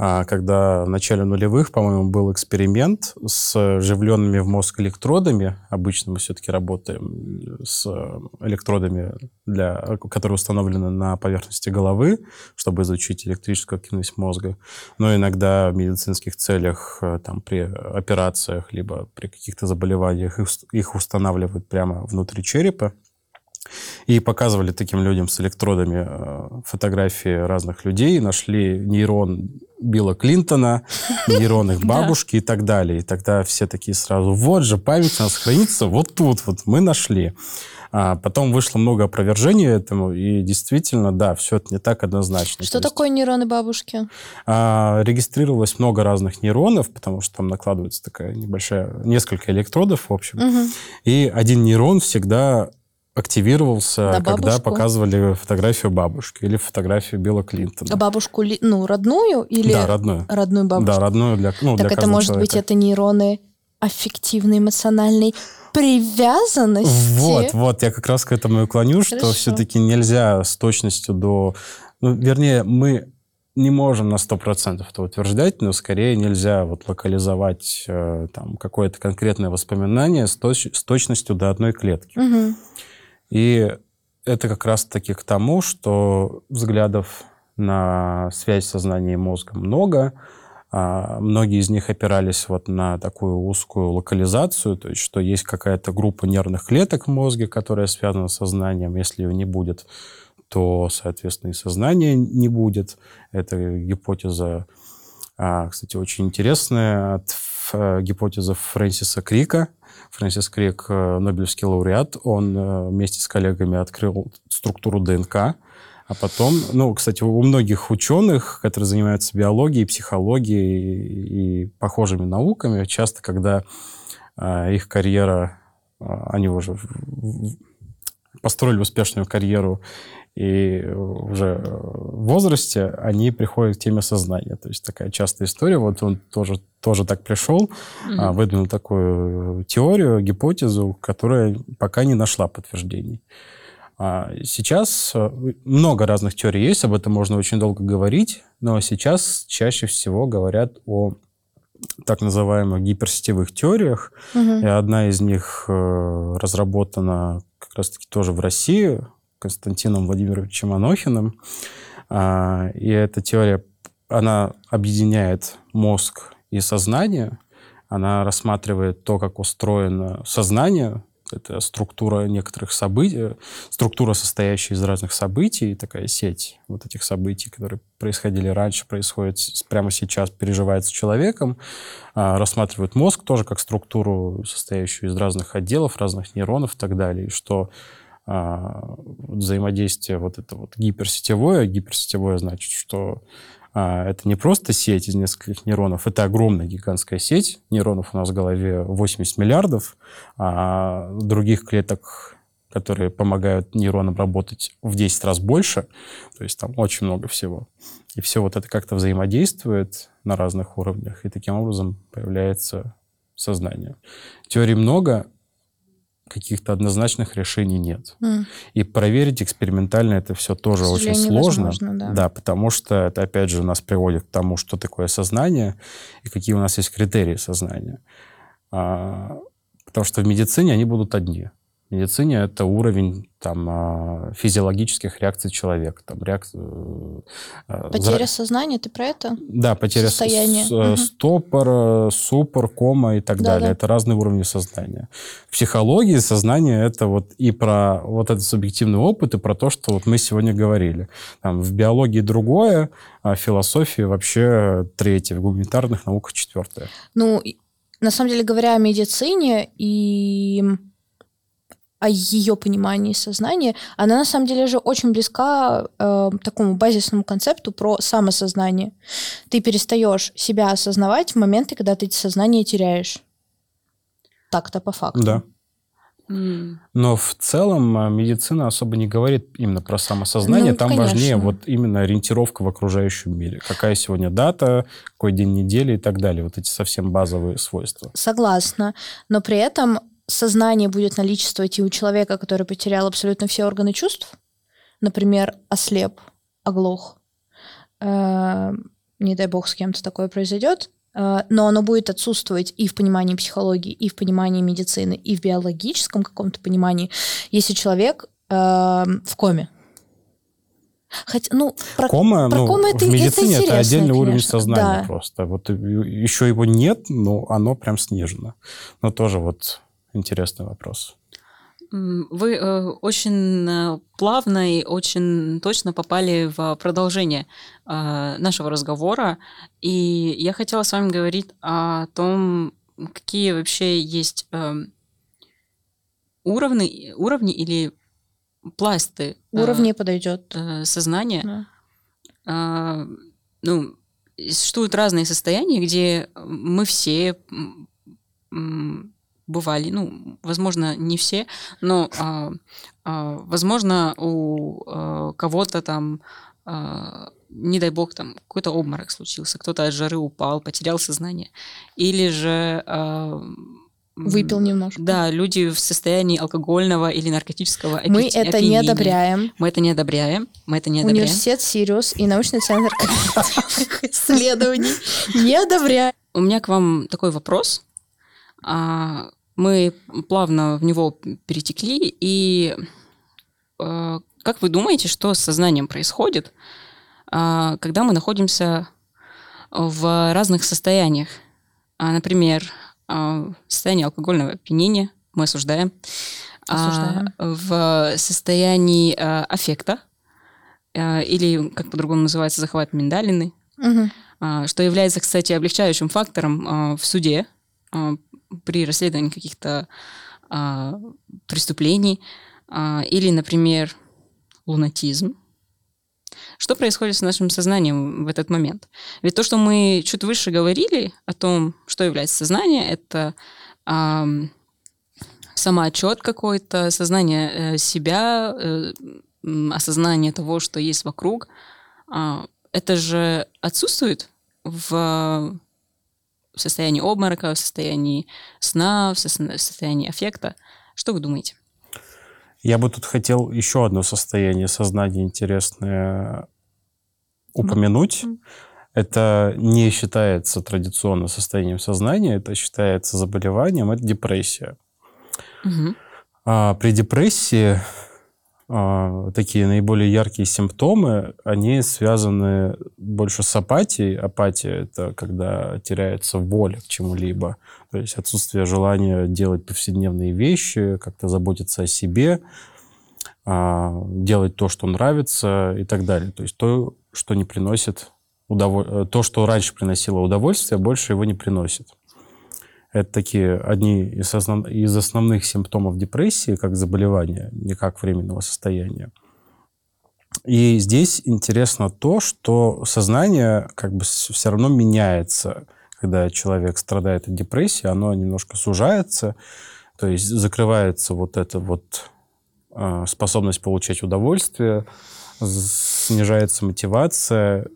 когда в начале нулевых, по-моему, был эксперимент с вживленными в мозг электродами. Обычно мы все-таки работаем с электродами, для, которые установлены на поверхности головы, чтобы изучить электрическую активность мозга. Но иногда в медицинских целях, э, там, при операциях, либо при каких-то заболеваниях их устанавливают прямо внутри черепа. И показывали таким людям с электродами э, фотографии разных людей, нашли нейрон Билла Клинтона, [LAUGHS] нейрон их бабушки и так далее. И тогда все такие сразу, вот же, память у нас хранится вот тут, вот мы нашли. А потом вышло много опровержений этому, и действительно, да, все это не так однозначно. Что То есть, такое нейроны бабушки? а, регистрировалось много разных нейронов, потому что там накладывается такая небольшая, несколько электродов, в общем. Мгм. И один нейрон всегда активировался, На когда показывали фотографию бабушки или фотографию Билла Клинтона. А бабушку, ну, родную или Да, родную. родную бабушку? Да, родную для, ну, так для это может быть человека. это нейроны аффективной, эмоциональной привязанности. Вот, вот, я как раз к этому и клоню, что Хорошо. все-таки нельзя с точностью до... Ну, вернее, мы не можем на 100% это утверждать, но скорее нельзя вот локализовать э, там какое-то конкретное воспоминание с, точ- с точностью до одной клетки. Мгм. И это как раз-таки к тому, что взглядов на связь сознания и мозга много. А, Многие из них опирались вот на такую узкую локализацию, то есть что есть какая-то группа нервных клеток в мозге, которая связана с сознанием. Если ее не будет, то, соответственно, и сознания не будет. Это гипотеза, а, кстати, очень интересная, от э, гипотеза Фрэнсиса Крика. Фрэнсис Крик, э, Нобелевский лауреат, он э, вместе с коллегами открыл структуру ДНК, а потом, ну, кстати, у многих ученых, которые занимаются биологией, психологией и похожими науками, часто, когда э, их карьера, они уже построили успешную карьеру и уже в возрасте, они приходят к теме сознания. То есть такая частая история. Вот он тоже, тоже так пришел, а, выдвинул такую теорию, гипотезу, которая пока не нашла подтверждений. А Сейчас э, много разных теорий есть, об этом можно очень долго говорить, но сейчас чаще всего говорят о так называемых гиперсетевых теориях, Мгм. и одна из них э, разработана как раз-таки тоже в России Константином Владимировичем Анохиным. А, И эта теория, она объединяет мозг и сознание. Она рассматривает то, как устроено сознание, это структура некоторых событий, структура, состоящая из разных событий, такая сеть вот этих событий, которые происходили раньше, происходят прямо сейчас, переживается человеком, а, рассматривают мозг тоже как структуру, состоящую из разных отделов, разных нейронов и так далее, и что взаимодействие вот это вот гиперсетевое, гиперсетевое значит, что а, это не просто сеть из нескольких нейронов, это огромная гигантская сеть. Нейронов у нас в голове 80 миллиардов, а других клеток, которые помогают нейронам работать в 10 раз больше. То есть там очень много всего. И все вот это как-то взаимодействует на разных уровнях, и таким образом появляется сознание. Теорий много, каких-то однозначных решений нет. М. И проверить экспериментально это все тоже очень сложно. невозможно, да. потому что это, опять же, нас приводит к тому, что такое сознание и какие у нас есть критерии сознания. А, потому что в медицине они будут одни. В медицине это уровень там, а, физиологических реакций человека. Там, реакцию, э, Потеря зра- сознания, ты про это? да, потеря с- Состояние. с- э, стопор, э, супор, кома и так Да-да. далее. Это разные уровни сознания. В психологии сознание это вот и про вот этот субъективный опыт, и про то, что вот мы сегодня говорили. Там, в биологии другое, а в философии вообще третье, в гуманитарных науках четвертое. Ну, на самом деле, говоря о медицине и о ее понимании сознания, она на самом деле же очень близка э, такому базисному концепту про самосознание. Ты перестаешь себя осознавать в моменты, когда ты сознание теряешь. Так-то по факту. Да. Но в целом а, медицина особо не говорит именно про самосознание. Ну, Там конечно. важнее вот именно ориентировка в окружающем мире. Какая сегодня дата, какой день недели и так далее. Вот эти совсем базовые свойства. Согласна. Но при этом сознание будет наличествовать и у человека, который потерял абсолютно все органы чувств. Например, ослеп, оглох. Э, Не дай бог, с кем-то такое произойдет. Э, Но оно будет отсутствовать и в понимании психологии, и в понимании медицины, и в биологическом каком-то понимании, если человек э, в коме. Хотя, ну, про, Кома, про ну, кому это- в это медицине это, интересно, отдельный уровень конечно. сознания Да. просто. Вот еще его нет, но оно прям снижено. Но тоже вот интересный вопрос. Вы э, очень э, плавно и очень точно попали в продолжение э, нашего разговора. И я хотела с вами говорить о том, какие вообще есть уровни, уровни или пласты э, уровне подойдет. э, сознания. Да. Ну, существуют разные состояния, где мы все бывали, ну, возможно, не все, но, а, а, возможно, у а, кого-то там, а, не дай бог, там какой-то обморок случился, кто-то от жары упал, потерял сознание, или же а, Выпил немножко. Да, люди в состоянии алкогольного или наркотического Мы это не одобряем. Мы это не одобряем. Мы это не одобряем. Университет Сириус и научный центр исследований не одобряем. У меня к вам такой вопрос. А, мы плавно в него перетекли, и а, как вы думаете, что с сознанием происходит, а, когда мы находимся в разных состояниях? Например, а, состоянии алкогольного опьянения мы осуждаем. А, осуждаем. В состоянии а, аффекта, или, как по-другому называется, захват миндалины, угу. что является, кстати, облегчающим фактором в суде при расследовании каких-то преступлений, или, например, лунатизм, что происходит с нашим сознанием в этот момент? Ведь то, что мы чуть выше говорили о том, что является сознание, это эм, самоотчет какой-то, сознание э, себя, э, осознание того, что есть вокруг. Э, это же отсутствует в состоянии обморока, в состоянии сна, в состоянии аффекта. Что вы думаете? Я бы тут хотел еще одно состояние сознания интересное упомянуть. Mm-hmm. Это не считается традиционно состоянием сознания, это считается заболеванием, это депрессия. Mm-hmm. А при депрессии такие наиболее яркие симптомы, они связаны больше с апатией. Апатия – это когда теряется воля к чему-либо, то есть отсутствие желания делать повседневные вещи, как-то заботиться о себе, а, делать то, что нравится и так далее. То есть то, что не приносит удовольствие, то, что раньше приносило удовольствие, больше его не приносит. Это такие одни из, основ... из основных симптомов депрессии, как заболевания, не как временного состояния. И здесь интересно то, что сознание как бы все равно меняется. Когда человек страдает от депрессии, оно немножко сужается, то есть закрывается вот эта вот э, способность получать удовольствие, снижается мотивация,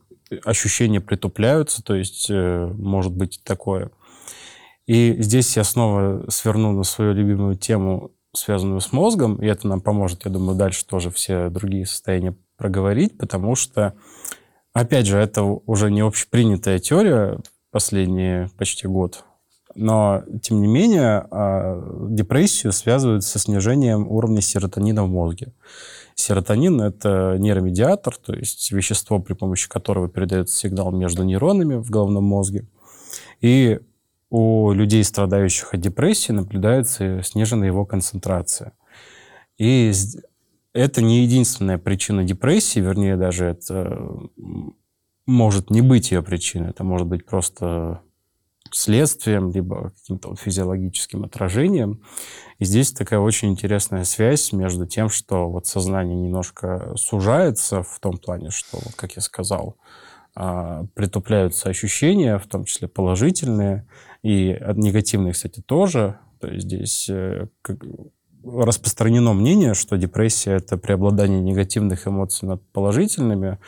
ощущения притупляются, то есть э, может быть такое – и здесь я снова сверну на свою любимую тему, связанную с мозгом, и это нам поможет, я думаю, дальше тоже все другие состояния проговорить, потому что, опять же, это уже не общепринятая теория последние почти год, но, тем не менее, а, депрессию связывают со снижением уровня серотонина в мозге. Серотонин – это нейромедиатор, то есть вещество, при помощи которого передается сигнал между нейронами в головном мозге. И у людей, страдающих от депрессии, наблюдается сниженная его концентрация. И это не единственная причина депрессии, вернее, даже это может не быть ее причиной, это может быть просто следствием, либо каким-то физиологическим отражением. И здесь такая очень интересная связь между тем, что вот сознание немножко сужается в том плане, что, вот, как я сказал, а, притупляются ощущения, в том числе положительные, и негативные, кстати, тоже. То есть здесь э, распространено мнение, что депрессия – это преобладание негативных эмоций над положительными.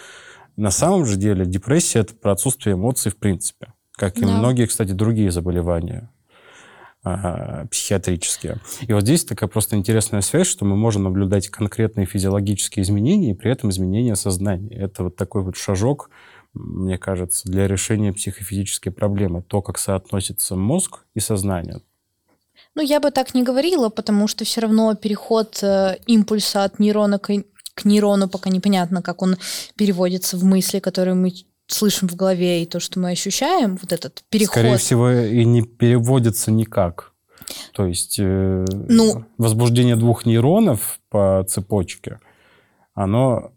На самом же деле депрессия – это про отсутствие эмоций в принципе, как и да. многие, кстати, другие заболевания а, психиатрические. И вот здесь такая просто интересная связь, что мы можем наблюдать конкретные физиологические изменения и при этом изменения сознания. Это вот такой вот шажок мне кажется, для решения психофизической проблемы. То, как соотносится мозг и сознание. Ну, я бы так не говорила, потому что все равно переход э, импульса от нейрона к, к нейрону, пока непонятно, как он переводится в мысли, которые мы слышим в голове, и то, что мы ощущаем, вот этот переход. Скорее всего, и не переводится никак. То есть э, ну, возбуждение двух нейронов по цепочке, оно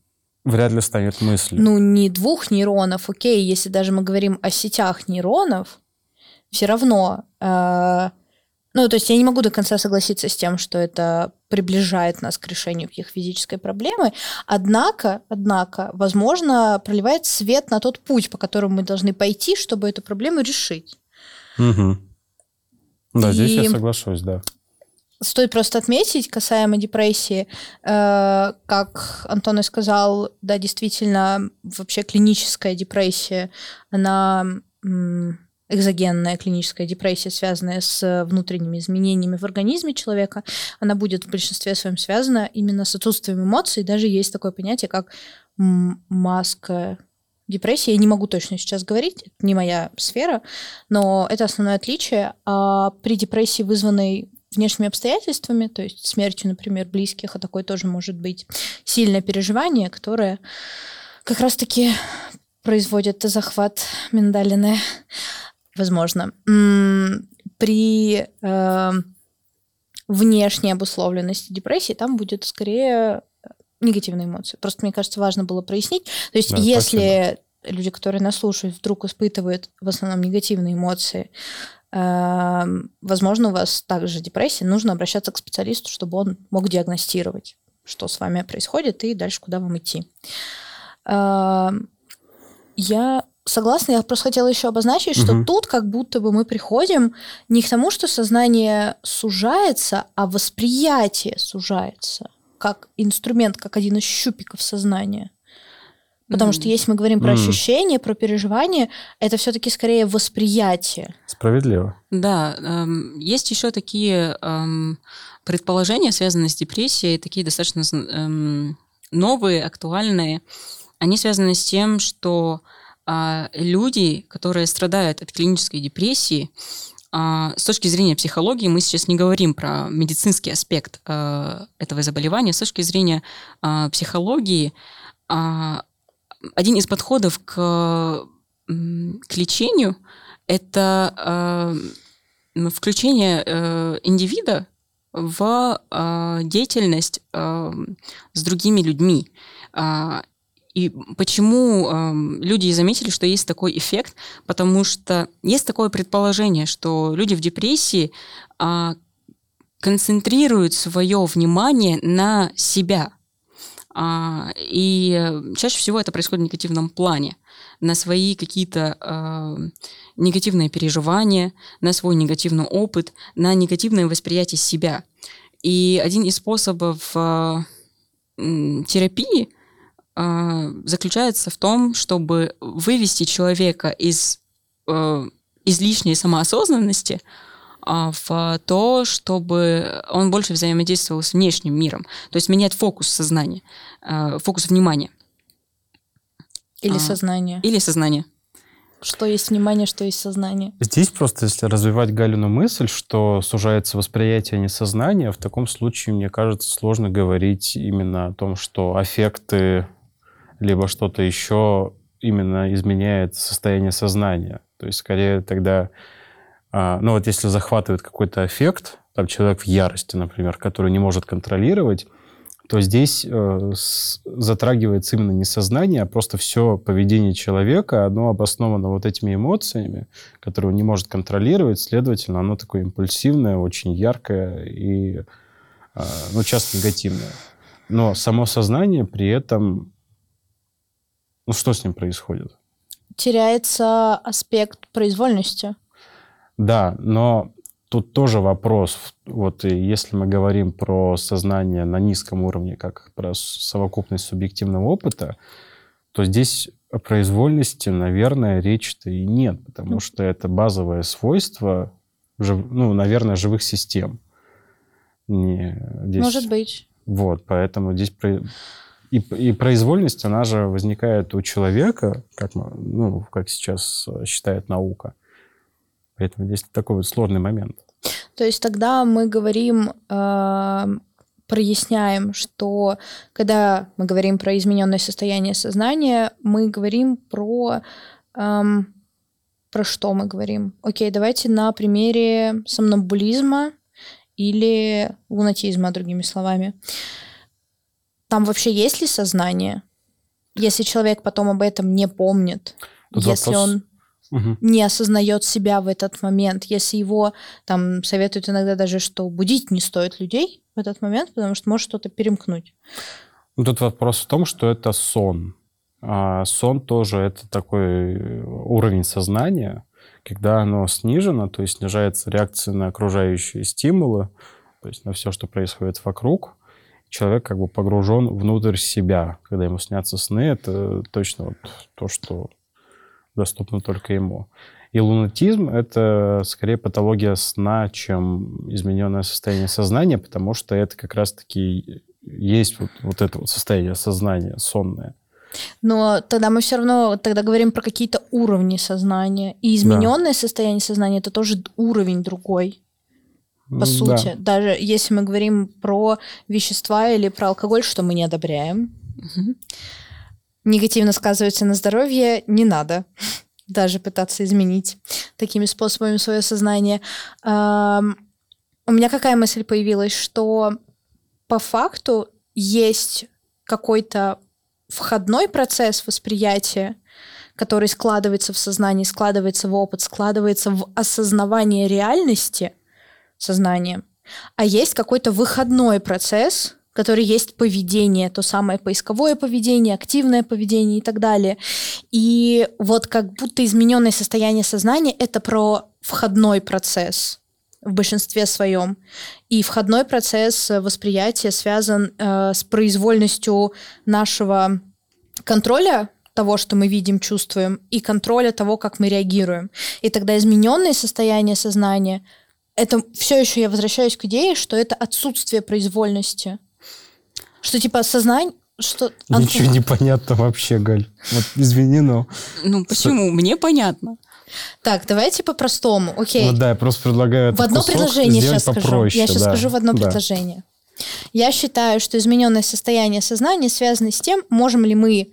вряд ли станет мыслью. Ну, не двух нейронов, окей, если даже мы говорим о сетях нейронов, все равно... Э, ну, то есть я не могу до конца согласиться с тем, что это приближает нас к решению их физической проблемы, однако, однако, возможно, проливает свет на тот путь, по которому мы должны пойти, чтобы эту проблему решить. Угу. Да, здесь И- я соглашусь, да. Стоит просто отметить, касаемо депрессии, э, как Антон и сказал, да, действительно, вообще клиническая депрессия, она экзогенная клиническая депрессия, связанная с внутренними изменениями в организме человека, она будет в большинстве своем связана именно с отсутствием эмоций. Даже есть такое понятие, как маска депрессии. Я не могу точно сейчас говорить, это не моя сфера, но это основное отличие. А при депрессии, вызванной внешними обстоятельствами, то есть смертью, например, близких, а такое тоже может быть, сильное переживание, которое как раз-таки производит захват миндалины, возможно. При э, внешней обусловленности депрессии там будет скорее негативные эмоции. Просто, мне кажется, важно было прояснить. То есть, Да, если люди, которые нас слушают, вдруг испытывают в основном негативные эмоции, эм, возможно, у вас также депрессия, нужно обращаться к специалисту, чтобы он мог диагностировать, что с вами происходит, и дальше куда вам идти. Эм, Я согласна, я просто хотела еще обозначить, что Мгм. тут как будто бы мы приходим не к тому, что сознание сужается, а восприятие сужается как инструмент, как один из щупиков сознания. Потому что если мы говорим про ощущения, про переживания, это все-таки скорее восприятие. Справедливо. Да, эм, есть еще такие эм, предположения, связанные с депрессией, такие достаточно эм, новые, актуальные. Они связаны с тем, что а, люди, которые страдают от клинической депрессии, а, с точки зрения психологии, мы сейчас не говорим про медицинский аспект а, этого заболевания, с точки зрения а, психологии, один из подходов к, к лечению это м, включение э, индивида в а, деятельность а, с другими людьми. А, И почему ам, люди заметили, что есть такой эффект? Потому что есть такое предположение, что люди в депрессии а, концентрируют свое внимание на себя. А, и э, чаще всего это происходит в негативном плане, на свои какие-то а, негативные переживания, на свой негативный опыт, на негативное восприятие себя. И один из способов а, терапии заключается в том, чтобы вывести человека из э, излишней самоосознанности в то, чтобы он больше взаимодействовал с внешним миром. То есть менять фокус сознания, э, фокус внимания Или А. сознание. или сознания. Что есть внимание, что есть сознание. Здесь просто, если развивать Галину мысль, что сужается восприятие, а не сознание, в таком случае, мне кажется, сложно говорить именно о том, что аффекты либо что-то еще именно изменяет состояние сознания. То есть, скорее тогда, а, ну вот если захватывает какой-то аффект, там человек в ярости, например, который не может контролировать, то здесь э, затрагивается именно не сознание, а просто все поведение человека, оно обосновано вот этими эмоциями, которые он не может контролировать, следовательно, оно такое импульсивное, очень яркое и, э, ну, часто негативное. Но само сознание при этом, ну, что с ним происходит? Теряется аспект произвольности. Да, но тут тоже вопрос. Вот и если мы говорим про сознание на низком уровне, как про совокупность субъективного опыта, то здесь о произвольности, наверное, речи-то и нет, потому что это базовое свойство, ну, наверное, живых систем. Не, здесь- Может быть. Вот, поэтому здесь и, и произвольность, она же возникает у человека, как, мы- ну, как сейчас э, считает наука. Поэтому здесь такой вот сложный момент. То есть тогда мы говорим, э, проясняем, что когда мы говорим про измененное состояние сознания, мы говорим про... эм, про что мы говорим? Окей, давайте на примере сомнамбулизма или лунатизма, другими словами. Там вообще есть ли сознание? Если человек потом об этом не помнит, Тут если вопрос- он Мгм. не осознает себя в этот момент, если его там советуют иногда даже, что будить не стоит людей в этот момент, потому что может что-то перемкнуть. Ну, Тут вопрос в том, что это сон. А сон тоже это такой уровень сознания, когда оно снижено, то есть снижается реакция на окружающие стимулы, то есть на все, что происходит вокруг, человек как бы погружен внутрь себя. Когда ему снятся сны, это точно вот то, что доступно только ему. И лунатизм — это скорее патология сна, чем измененное состояние сознания, потому что это как раз-таки есть вот, вот это вот состояние сознания сонное. Но тогда мы все равно тогда говорим про какие-то уровни сознания. И измененное да. состояние сознания это тоже уровень другой. По сути, да. даже если мы говорим про вещества или про алкоголь, что мы не одобряем, угу. Негативно сказывается на здоровье, не надо [LAUGHS] даже пытаться изменить такими способами свое сознание. У меня какая мысль появилась, что по факту есть какой-то входной процесс восприятия, который складывается в сознании, складывается в опыт, складывается в осознавание реальности сознанием, а есть какой-то выходной процесс, который есть поведение, то самое поисковое поведение, активное поведение и так далее. И вот как будто измененное состояние сознания — это про входной процесс в большинстве своем. И входной процесс восприятия связан э, с произвольностью нашего контроля того, что мы видим, чувствуем, и контроля того, как мы реагируем. И тогда измененное состояние сознания — это все еще я возвращаюсь к идее, что это отсутствие произвольности. Что типа сознание, что... Ничего не понятно вообще, Галь. Вот извини, но... Ну почему? Мне понятно. Так, давайте по-простому. Окей. Ну да, я просто предлагаю В одно предложение сейчас попроще, скажу. Я сейчас да. скажу в одно да. предложение. Я считаю, что измененное состояние сознания связано с тем, можем ли мы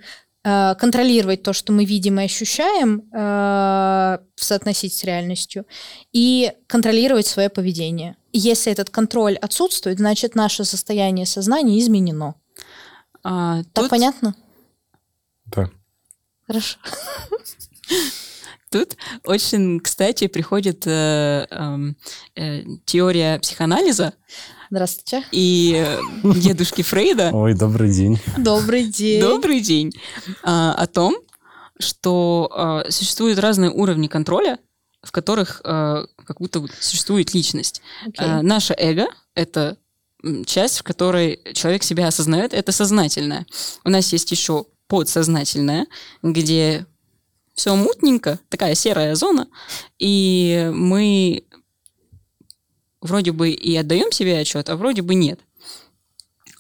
контролировать то, что мы видим и ощущаем, э, соотносить с реальностью, и контролировать свое поведение. Если этот контроль отсутствует, значит наше состояние сознания изменено. А, так тут... понятно? Да. Хорошо. Тут очень, кстати, приходит э, эм, э, теория психоанализа. Здравствуйте. И э, дедушки Фрейда. [LAUGHS] Ой, добрый день. Добрый день. Добрый день. А, о том, что а, существуют разные уровни контроля, в которых а, как будто существует личность. Okay. Наше эго — это часть, в которой человек себя осознает, это сознательное. У нас есть еще подсознательное, где все мутненько, такая серая зона, и мы вроде бы и отдаем себе отчет, а вроде бы нет.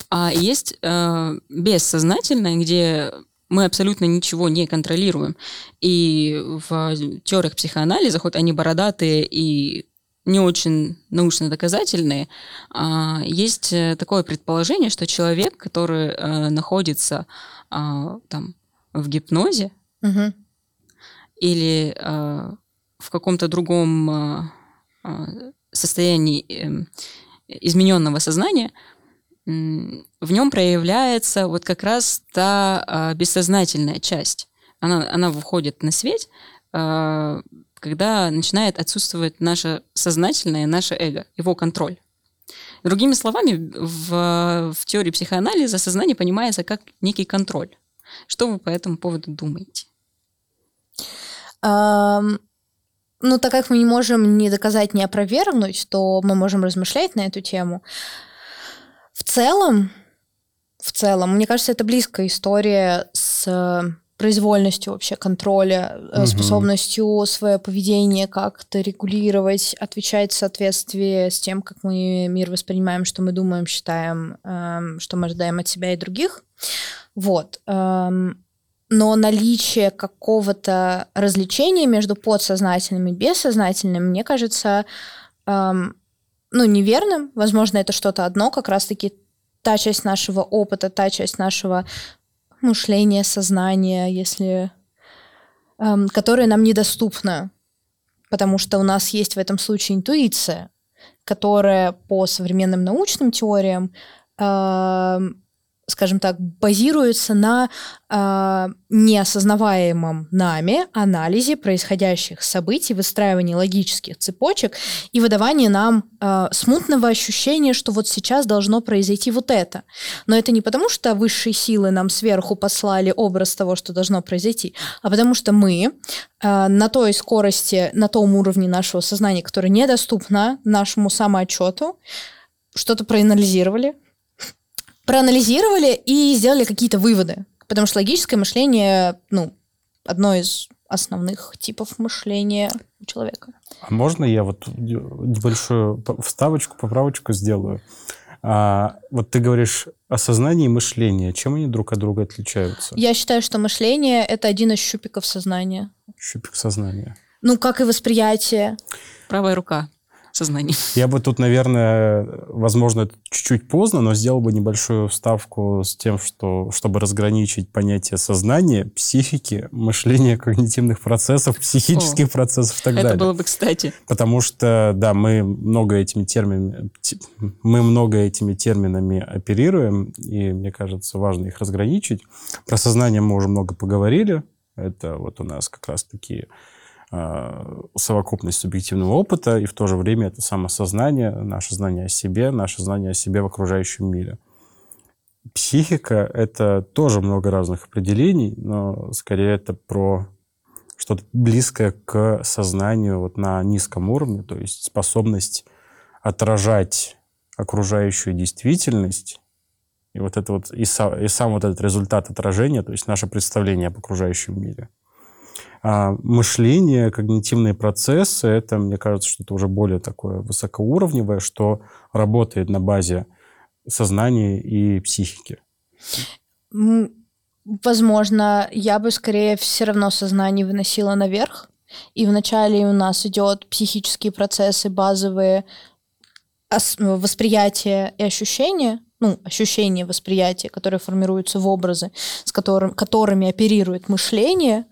А есть э, бессознательное, где мы абсолютно ничего не контролируем. И в теориях психоанализа, хоть они бородатые и не очень научно доказательные, а, есть такое предположение, что человек, который э, находится а, там в гипнозе, угу или э, в каком-то другом э, э состоянии э, измененного сознания, в нем проявляется вот как раз та э, бессознательная часть. Она, она выходит на свет, э, когда начинает отсутствовать наше сознательное, наше эго, его контроль. Другими словами, в, в теории психоанализа сознание понимается как некий контроль. Что вы по этому поводу думаете? Ну, так как мы не можем ни доказать, ни опровергнуть, то мы можем размышлять на эту тему. В целом, в целом, мне кажется, это близкая история с произвольностью вообще контроля, угу. способностью свое поведение как-то регулировать, отвечать в соответствии с тем, как мы мир воспринимаем, что мы думаем, считаем, эм, что мы ожидаем от себя и других. Вот. Эм, но наличие какого-то развлечения между подсознательным и бессознательным, мне кажется, эм, ну, неверным. Возможно, это что-то одно, как раз-таки та часть нашего опыта, та часть нашего мышления, сознания, если, эм, которая нам недоступна, потому что у нас есть в этом случае интуиция, которая по современным научным теориям скажем так, базируется на э, неосознаваемом нами анализе происходящих событий, выстраивании логических цепочек и выдавании нам э, смутного ощущения, что вот сейчас должно произойти вот это. Но это не потому, что высшие силы нам сверху послали образ того, что должно произойти, а потому что мы э, на той скорости, на том уровне нашего сознания, который недоступно нашему самоотчету, что-то проанализировали, проанализировали и сделали какие-то выводы. Потому что логическое мышление, ну, одно из основных типов мышления у человека. А можно я вот небольшую вставочку, поправочку сделаю? А, вот ты говоришь о сознании и мышлении. Чем они друг от друга отличаются? Я считаю, что мышление — это один из щупиков сознания. Щупик сознания. Ну, как и восприятие. Правая рука сознании. Я бы тут, наверное, возможно, чуть-чуть поздно, но сделал бы небольшую вставку с тем, что, чтобы разграничить понятие сознания, психики, мышления, когнитивных процессов, психических О, процессов и так это далее. Это было бы кстати. Потому что, да, мы много этими терминами, мы много этими терминами оперируем, и мне кажется, важно их разграничить. Про сознание мы уже много поговорили. Это вот у нас как раз такие совокупность субъективного опыта, и в то же время это самосознание, наше знание о себе, наше знание о себе в окружающем мире. Психика — это тоже много разных определений, но скорее это про что-то близкое к сознанию вот на низком уровне, то есть способность отражать окружающую действительность, и вот это вот, и, са, и сам вот этот результат отражения, то есть наше представление об окружающем мире. А мышление, когнитивные процессы, это, мне кажется, что это уже более такое высокоуровневое, что работает на базе сознания и психики. Возможно, я бы скорее все равно сознание выносила наверх. И вначале у нас идет психические процессы базовые, восприятие и ощущения, ну, ощущения, восприятия, которые формируются в образы, с которым, которыми оперирует мышление, э,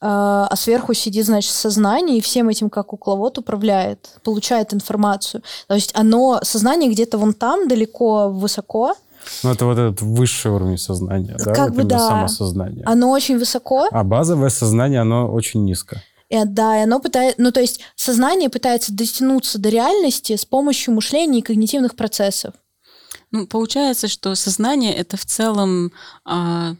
а сверху сидит, значит, сознание, и всем этим как кукловод управляет, получает информацию. То есть оно, сознание где-то вон там, далеко, высоко, ну, это вот этот высший уровень сознания, да? Как вот бы да. Самосознание. Оно очень высоко. А базовое сознание, оно очень низко. И, да, и оно пытается, ну то есть сознание пытается дотянуться до реальности с помощью мышления и когнитивных процессов. Ну, получается, что сознание это в целом а,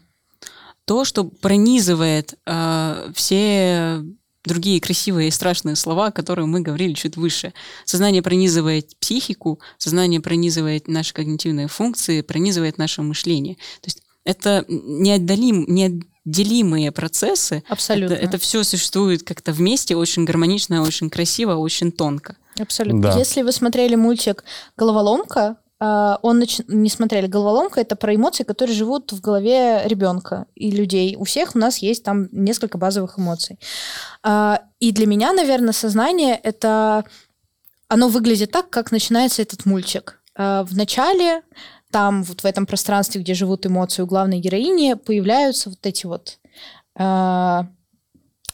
то, что пронизывает а, все другие красивые и страшные слова, о которых мы говорили чуть выше. Сознание пронизывает психику, сознание пронизывает наши когнитивные функции, пронизывает наше мышление. То есть это неотдалим, неотделимые процессы. Абсолютно. Это, это все существует как-то вместе, очень гармонично, очень красиво, очень тонко. Абсолютно. Да. Если вы смотрели мультик «Головоломка», он нач... не смотрели. Головоломка это про эмоции, которые живут в голове ребенка и людей. У всех у нас есть там несколько базовых эмоций. А, и для меня, наверное, сознание это оно выглядит так, как начинается этот мультик. А, в начале там вот в этом пространстве, где живут эмоции у главной героини, появляются вот эти вот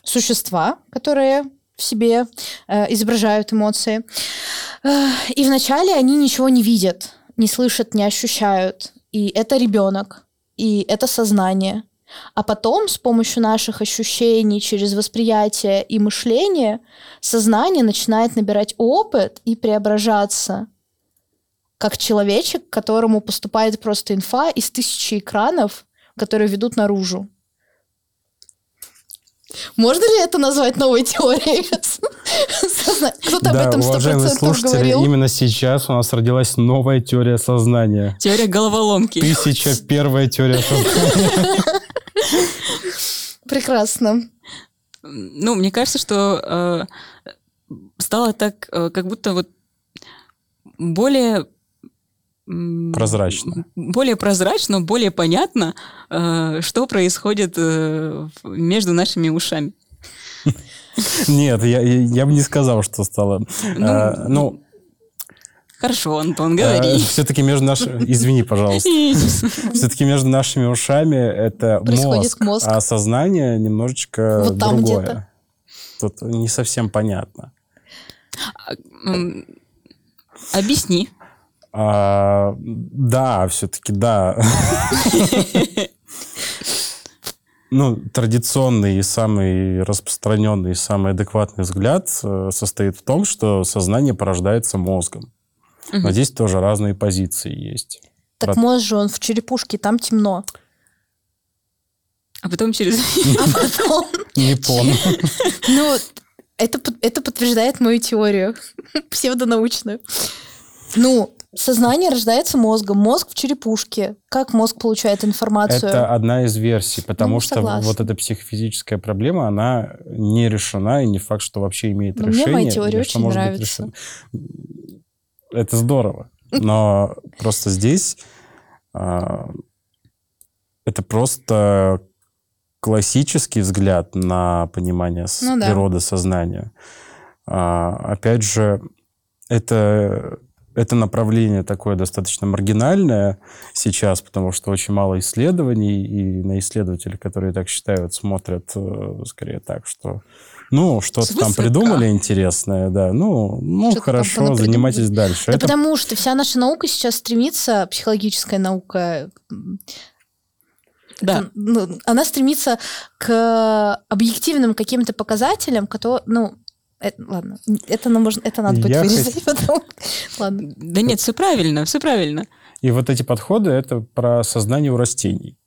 существа, которые в себе э, изображают эмоции. И вначале они ничего не видят не слышат, не ощущают. И это ребенок, и это сознание. А потом с помощью наших ощущений через восприятие и мышление сознание начинает набирать опыт и преображаться как человечек, которому поступает просто инфа из тысячи экранов, которые ведут наружу. Можно ли это назвать новой теорией? [LAUGHS] Кто-то об этом сто процентов говорил. именно сейчас у нас родилась новая теория сознания. Теория головоломки. Тысяча первая теория сознания. Прекрасно. Ну, мне кажется, что э, стало так, э, как будто вот более Прозрачно. Более прозрачно, более понятно, э, что происходит э, между нашими ушами. Нет, я, я бы не сказал, что стало. Ну, а, ну Хорошо, Антон, говори. А, все-таки между нашими... Извини, пожалуйста. [LAUGHS] все-таки между нашими ушами это мозг, мозг, а сознание немножечко вот там другое. Тут не совсем понятно. А, объясни. А, да, все-таки да. Ну, традиционный и самый распространенный, и самый адекватный взгляд э, состоит в том, что сознание порождается мозгом. Но здесь тоже разные позиции есть. Так Про... мозг же он в черепушке, там темно. А потом через... [LAUGHS] А. [LAUGHS] Не помню. [LAUGHS] Ну, это, это подтверждает мою теорию псевдонаучную. Ну, сознание рождается мозгом, мозг в черепушке. Как мозг получает информацию? Это одна из версий, потому ну, что вот эта психофизическая проблема, она не решена, и не факт, что вообще имеет Но решение. Мне моя теория очень нравится. Это здорово. Но просто здесь а, это просто классический взгляд на понимание ну, природы да. сознания. А, опять же, это это направление такое достаточно маргинальное сейчас, потому что очень мало исследований, и на исследователи, которые так считают, смотрят э, скорее так, что ну, что-то там придумали интересное, да. Ну, ну хорошо, занимайтесь дальше. Да это... потому что вся наша наука сейчас стремится, психологическая наука, да. Ну, она стремится к объективным каким-то показателям, которые, ну, это, ладно, это, ну, можно, это надо будет Я вырезать хот... потом. [LAUGHS] ладно. Да нет, все правильно, все правильно. И вот эти подходы, это про сознание у растений.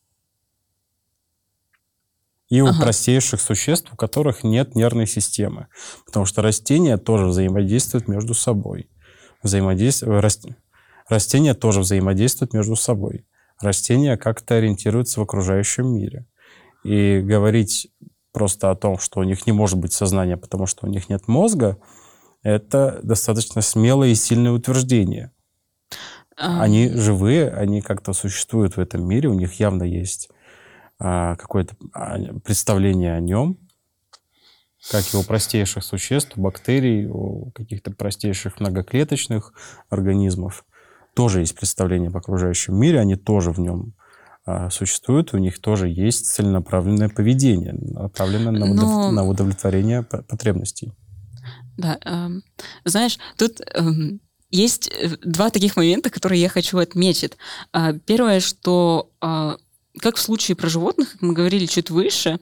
И у ага. простейших существ, у которых нет нервной системы. Потому что растения тоже взаимодействуют между собой. Взаимодействие... Раст... Растения тоже взаимодействуют между собой. Растения как-то ориентируются в окружающем мире. И говорить просто о том, что у них не может быть сознания, потому что у них нет мозга, это достаточно смелое и сильное утверждение. А... Они живые, они как-то существуют в этом мире, у них явно есть а, какое-то а, представление о нем, как и у простейших существ, у бактерий, у каких-то простейших многоклеточных организмов. Тоже есть представление об окружающем мире, они тоже в нем существуют, у них тоже есть целенаправленное поведение, направленное на, удов... Но... на удовлетворение потребностей. Да, э, знаешь, тут э, есть два таких момента, которые я хочу отметить. Э, первое, что э, как в случае про животных, как мы говорили чуть выше,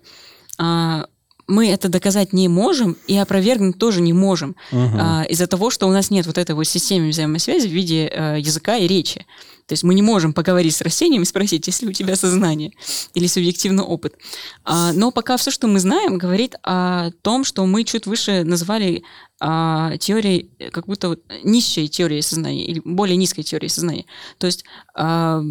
э, мы это доказать не можем и опровергнуть тоже не можем угу. а, из-за того, что у нас нет вот этой вот системы взаимосвязи в виде а, языка и речи. То есть мы не можем поговорить с растением и спросить, есть ли у тебя сознание или субъективный опыт. А, но пока все, что мы знаем, говорит о том, что мы чуть выше назвали а, теорией, как будто вот низшей теорией сознания или более низкой теорией сознания. То есть а,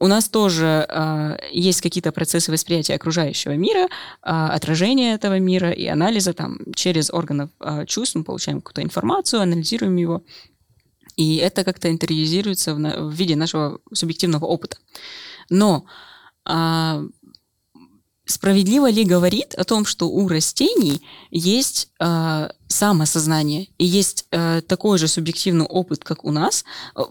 у нас тоже э, есть какие-то процессы восприятия окружающего мира, э, отражения этого мира и анализа там через органы э, чувств мы получаем какую-то информацию, анализируем его, и это как-то интериозируется в, в виде нашего субъективного опыта. Но э, справедливо ли говорит о том, что у растений есть э, самосознание и есть э, такой же субъективный опыт, как у нас?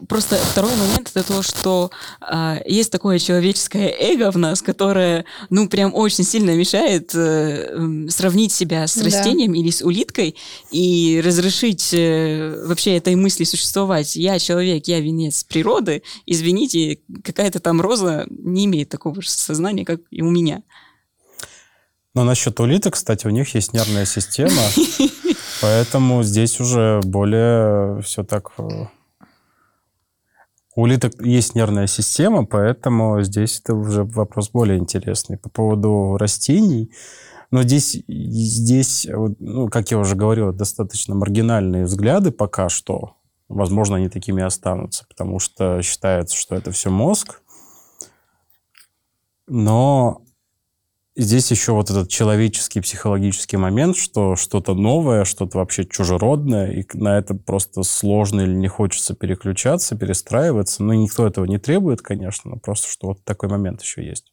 Просто второй момент это то, что э, есть такое человеческое эго в нас, которое, ну, прям очень сильно мешает э, сравнить себя с растением да. или с улиткой и разрешить э, вообще этой мысли существовать. Я человек, я венец природы, извините, какая-то там роза не имеет такого же сознания, как и у меня. Но насчет улиток, кстати, у них есть нервная система, поэтому здесь уже более все так... Э, у улиток есть нервная система, поэтому здесь это уже вопрос более интересный. По поводу растений, но здесь, здесь ну, как я уже говорил, достаточно маргинальные взгляды пока что. Возможно, они такими останутся, потому что считается, что это все мозг. Но здесь еще вот этот человеческий психологический момент, что что-то новое, что-то вообще чужеродное, и на это просто сложно или не хочется переключаться, перестраиваться. Ну, никто этого не требует, конечно, но просто что вот такой момент еще есть.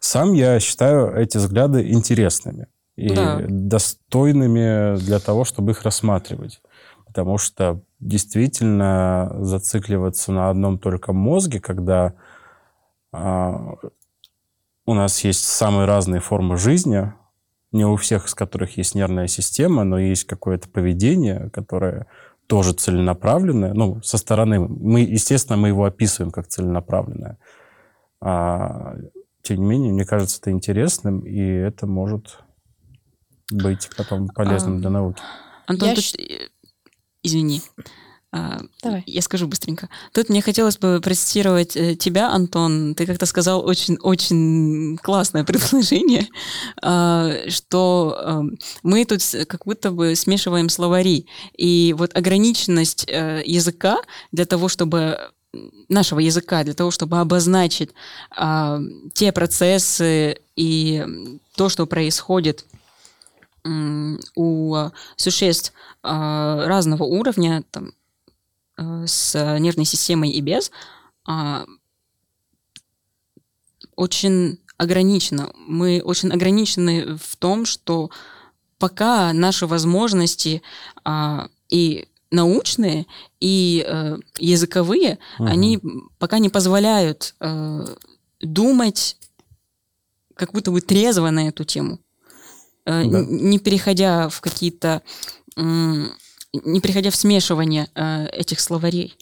Сам я считаю эти взгляды интересными и да. достойными для того, чтобы их рассматривать. Потому что действительно зацикливаться на одном только мозге, когда а, у нас есть самые разные формы жизни, не у всех из которых есть нервная система, но есть какое-то поведение, которое тоже целенаправленное. Ну, со стороны, мы, естественно, мы его описываем как целенаправленное. А, тем не менее, мне кажется, это интересным, и это может быть потом полезным а, для науки. Антон, Я. Ш... извини. А, Давай. Я скажу быстренько. Тут мне хотелось бы процитировать э, тебя, Антон. Ты как-то сказал очень-очень классное предложение, [LAUGHS] а, что эм, мы тут как будто бы смешиваем словари. И вот ограниченность э, языка для того, чтобы нашего языка для того, чтобы обозначить а, те процессы и то, что происходит у существ разного уровня, там, с нервной системой и без, а, очень ограничено. Мы очень ограничены в том, что пока наши возможности а, и научные, и э, языковые, угу. они пока не позволяют э, думать как будто бы трезво на эту тему, э, да. не переходя в какие-то не приходя в смешивание э, этих словарей.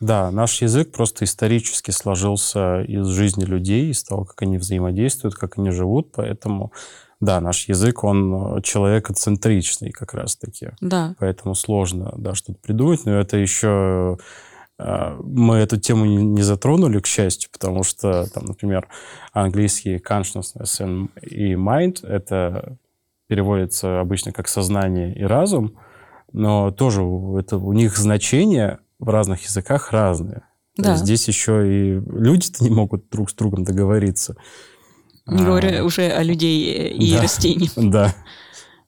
Да, наш язык просто исторически сложился из жизни людей, из того, как они взаимодействуют, как они живут, поэтому да, наш язык, он человекоцентричный как раз-таки. Да. Поэтому сложно, да, что-то придумать, но это еще э, мы эту тему не затронули, к счастью, потому что, там, например, английский consciousness и mind, это переводится обычно как сознание и разум, но тоже это, у них значения в разных языках разные. Да. Здесь еще и люди-то не могут друг с другом договориться. Не а, говоря уже о людей и да, растениях. [LAUGHS] Да.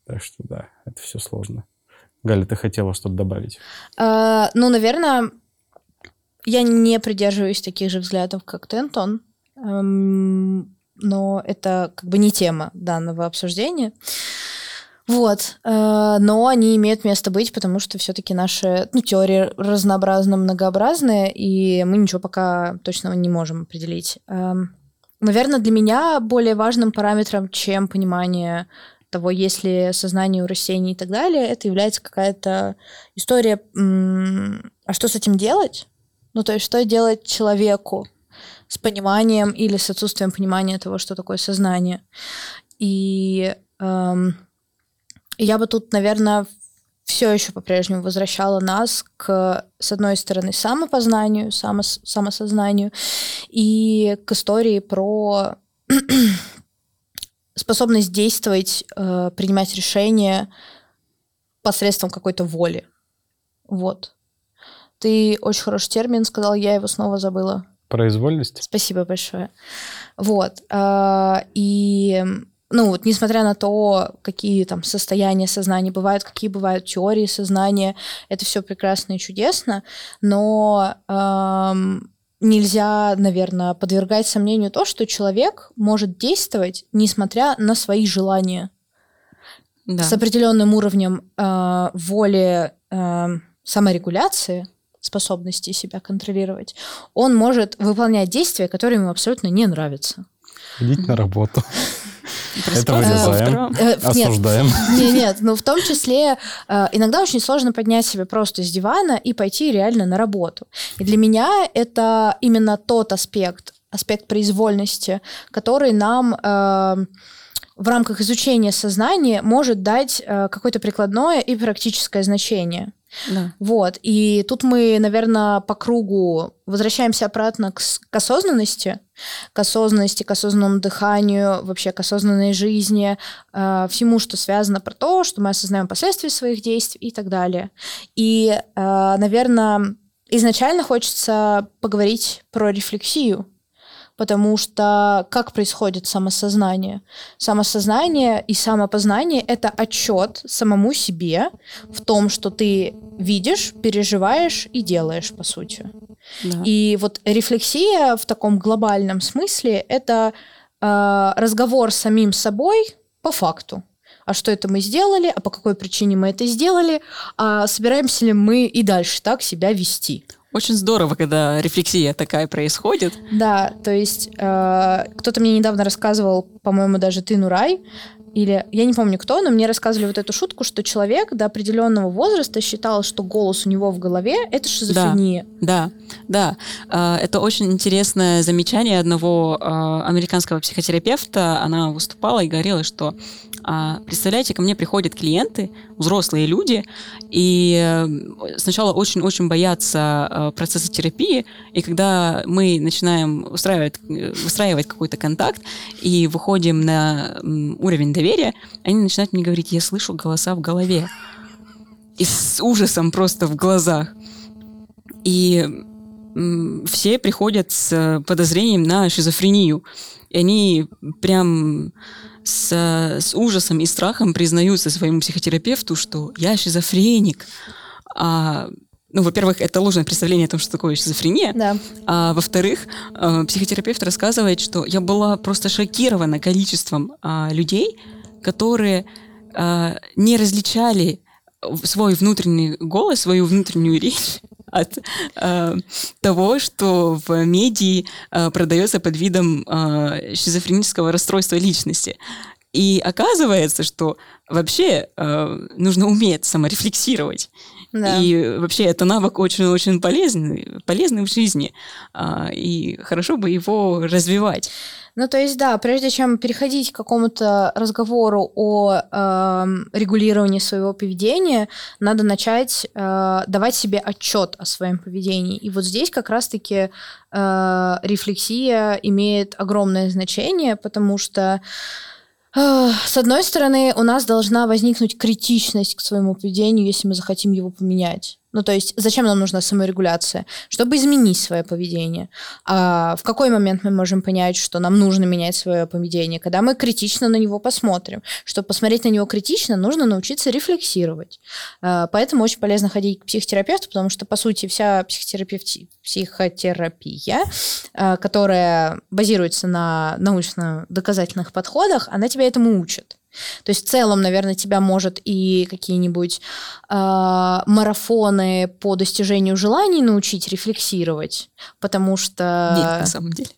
Так что да, это все сложно. Галя, ты хотела что-то добавить? А, ну, наверное, я не придерживаюсь таких же взглядов, как ты, Антон. Эм, но это как бы не тема данного обсуждения. Вот. Э, но они имеют место быть, потому что все-таки наши ну, теории разнообразно многообразные, и мы ничего пока точного не можем определить. Эм, Наверное, для меня более важным параметром, чем понимание того, есть ли сознание у растений и так далее, это является какая-то история, а что с этим делать? Ну, то есть, что делать человеку с пониманием или с отсутствием понимания того, что такое сознание. И эм, я бы тут, наверное, все еще по-прежнему возвращала нас к, с одной стороны, самопознанию, самос, самосознанию и к истории про [CLEARS THROAT] способность действовать, э, принимать решения посредством какой-то воли. Вот. Ты очень хороший термин сказал, я его снова забыла. Произвольность? Спасибо большое. Вот. Э, и ну вот, несмотря на то, какие там состояния сознания бывают, какие бывают теории сознания, это все прекрасно и чудесно, но эм, нельзя, наверное, подвергать сомнению то, что человек может действовать, несмотря на свои желания, да. с определенным уровнем э, воли э, саморегуляции способности себя контролировать, он может выполнять действия, которые ему абсолютно не нравятся. Ходить на работу. Это вырезаем, э, осуждаем. Нет, нет, но в том числе э, иногда очень сложно поднять себя просто с дивана и пойти реально на работу. И для меня это именно тот аспект, аспект произвольности, который нам э, в рамках изучения сознания может дать какое-то прикладное и практическое значение. Да. Вот. И тут мы, наверное, по кругу возвращаемся обратно к, к осознанности, к осознанности, к осознанному дыханию, вообще к осознанной жизни, э, всему, что связано про то, что мы осознаем последствия своих действий и так далее. И, э, наверное, изначально хочется поговорить про рефлексию, потому что как происходит самосознание? Самосознание и самопознание — это отчет самому себе в том, что ты видишь, переживаешь и делаешь, по сути. Да. И вот рефлексия в таком глобальном смысле — это э, разговор с самим собой по факту а что это мы сделали, а по какой причине мы это сделали, а собираемся ли мы и дальше так себя вести. Очень здорово, когда рефлексия такая происходит. Да, то есть э, кто-то мне недавно рассказывал, по-моему, даже ты, Нурай, или я не помню кто, но мне рассказывали вот эту шутку, что человек до определенного возраста считал, что голос у него в голове это шизофрения. Да, да, да. Это очень интересное замечание одного а, американского психотерапевта. Она выступала и говорила, что а, представляете, ко мне приходят клиенты, взрослые люди, и э, сначала очень-очень боятся э, процесса терапии, и когда мы начинаем устраивать, устраивать какой-то контакт и выходим на уровень доверия, они начинают мне говорить, я слышу голоса в голове. И с ужасом просто в глазах. И все приходят с подозрением на шизофрению. И они прям с, с ужасом и страхом признаются своему психотерапевту, что я шизофреник. А, ну, во-первых, это ложное представление о том, что такое шизофрения. Да. А во-вторых, а, психотерапевт рассказывает, что я была просто шокирована количеством а, людей, которые а, не различали свой внутренний голос, свою внутреннюю речь от э, того, что в медии э, продается под видом э, шизофренического расстройства личности. И оказывается, что вообще э, нужно уметь саморефлексировать. Да. И вообще это навык очень-очень полезный, полезный в жизни. Э, и хорошо бы его развивать. Ну, то есть, да, прежде чем переходить к какому-то разговору о э, регулировании своего поведения, надо начать э, давать себе отчет о своем поведении. И вот здесь как раз-таки э, рефлексия имеет огромное значение, потому что с одной стороны, у нас должна возникнуть критичность к своему поведению, если мы захотим его поменять. Ну, то есть, зачем нам нужна саморегуляция? Чтобы изменить свое поведение. А в какой момент мы можем понять, что нам нужно менять свое поведение? Когда мы критично на него посмотрим. Чтобы посмотреть на него критично, нужно научиться рефлексировать. А, поэтому очень полезно ходить к психотерапевту, потому что, по сути, вся психотерапевти... психотерапия, а, которая базируется на научно-доказательных подходах, она тебя этому учит. То есть в целом, наверное, тебя может и какие-нибудь э, марафоны по достижению желаний научить рефлексировать, потому что... Нет, на самом деле.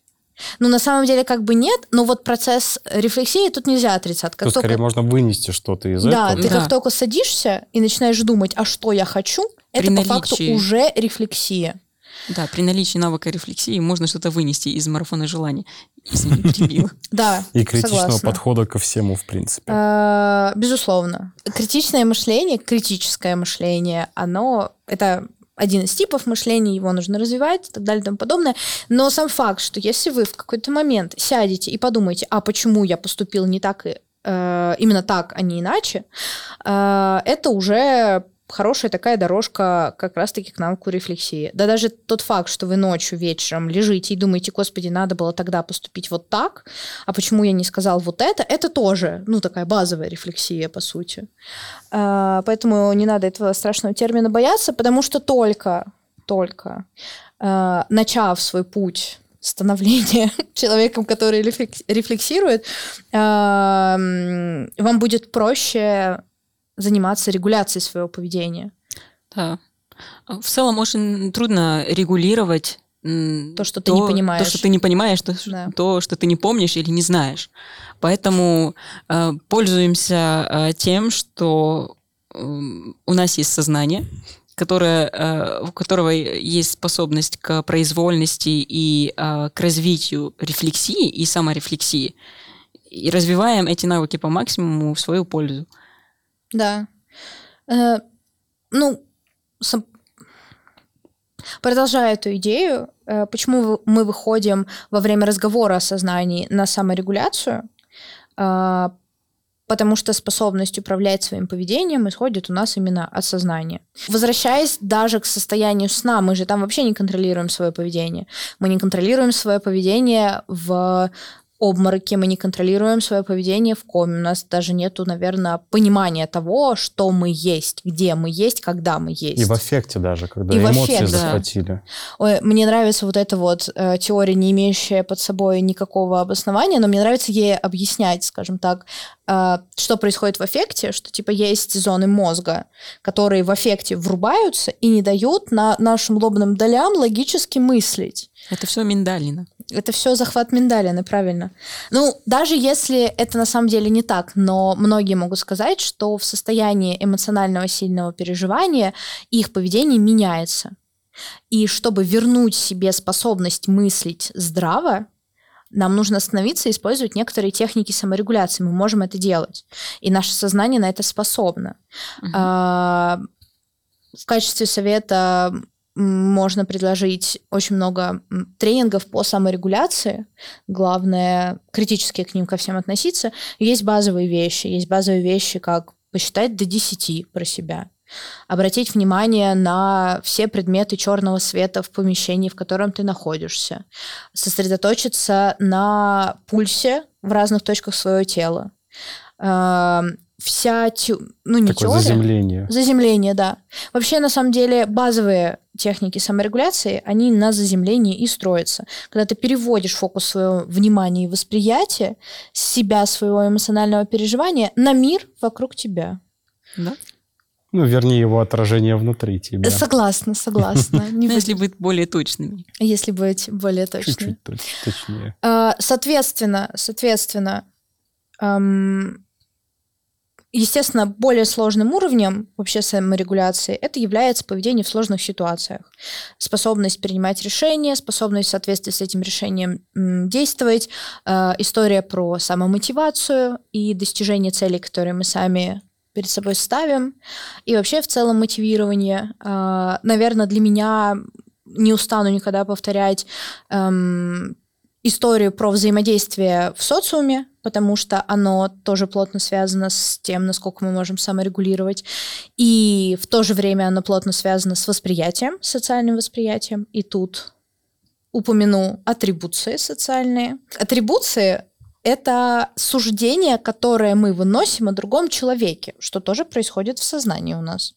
Ну, на самом деле, как бы нет, но вот процесс рефлексии тут нельзя отрицать. Как тут только... скорее можно вынести что-то из да, этого. Да, ты как только садишься и начинаешь думать, а что я хочу, При это наличии... по факту уже рефлексия. Да, при наличии навыка рефлексии можно что-то вынести из марафона желаний. [LAUGHS] Да, И критичного подхода ко всему, в принципе. А, безусловно. Критичное мышление, критическое мышление, оно... Это один из типов мышления, его нужно развивать и так далее и тому подобное. Но сам факт, что если вы в какой-то момент сядете и подумаете, а почему я поступил не так, э, именно так, а не иначе, э, это уже хорошая такая дорожка как раз-таки к навыку рефлексии. Да даже тот факт, что вы ночью, вечером лежите и думаете, господи, надо было тогда поступить вот так, а почему я не сказал вот это, это тоже, ну, такая базовая рефлексия, по сути. А, поэтому не надо этого страшного термина бояться, потому что только, только а, начав свой путь становления [LAUGHS] человеком, который рефлексирует, а, вам будет проще заниматься регуляцией своего поведения. Да. В целом очень трудно регулировать то, что ты то, не понимаешь. То, что ты не понимаешь, то, да. то, что ты не помнишь или не знаешь. Поэтому э, пользуемся э, тем, что э, у нас есть сознание, которое, э, у которого есть способность к произвольности и э, к развитию рефлексии и саморефлексии. И развиваем эти навыки по максимуму в свою пользу. Да. Э, ну, сам... продолжая эту идею, э, почему мы выходим во время разговора о сознании на саморегуляцию? Э, потому что способность управлять своим поведением исходит у нас именно от сознания. Возвращаясь даже к состоянию сна, мы же там вообще не контролируем свое поведение. Мы не контролируем свое поведение в обмороки, мы не контролируем свое поведение в коме, у нас даже нету, наверное, понимания того, что мы есть, где мы есть, когда мы есть. И в эффекте даже, когда и эмоции эффект, захватили. Да. Ой, мне нравится вот эта вот э, теория, не имеющая под собой никакого обоснования, но мне нравится ей объяснять, скажем так, э, что происходит в эффекте, что типа есть зоны мозга, которые в эффекте врубаются и не дают на нашим лобным долям логически мыслить. Это все миндалина. Это все захват миндалины, правильно. Ну, даже если это на самом деле не так, но многие могут сказать, что в состоянии эмоционального сильного переживания их поведение меняется. И чтобы вернуть себе способность мыслить здраво, нам нужно остановиться и использовать некоторые техники саморегуляции. Мы можем это делать. И наше сознание на это способно. А, в качестве совета можно предложить очень много тренингов по саморегуляции. Главное, критически к ним ко всем относиться. Есть базовые вещи. Есть базовые вещи, как посчитать до 10 про себя. Обратить внимание на все предметы черного света в помещении, в котором ты находишься. Сосредоточиться на пульсе в разных точках своего тела вся тю... ну не Такое теория. заземление. Заземление, да. Вообще, на самом деле, базовые техники саморегуляции, они на заземлении и строятся. Когда ты переводишь фокус своего внимания и восприятия себя, своего эмоционального переживания на мир вокруг тебя. Да. Ну, вернее, его отражение внутри тебя. Согласна, согласна. [LAUGHS] Не ну, если быть более точными. Если быть более точными. Чуть-чуть точнее. А, соответственно, соответственно, Естественно, более сложным уровнем вообще саморегуляции это является поведение в сложных ситуациях. Способность принимать решения, способность в соответствии с этим решением действовать, э, история про самомотивацию и достижение целей, которые мы сами перед собой ставим, и вообще в целом мотивирование. Э, наверное, для меня не устану никогда повторять эм, историю про взаимодействие в социуме, потому что оно тоже плотно связано с тем, насколько мы можем саморегулировать. И в то же время оно плотно связано с восприятием, социальным восприятием. И тут упомяну атрибуции социальные. Атрибуции — это суждение, которое мы выносим о другом человеке, что тоже происходит в сознании у нас.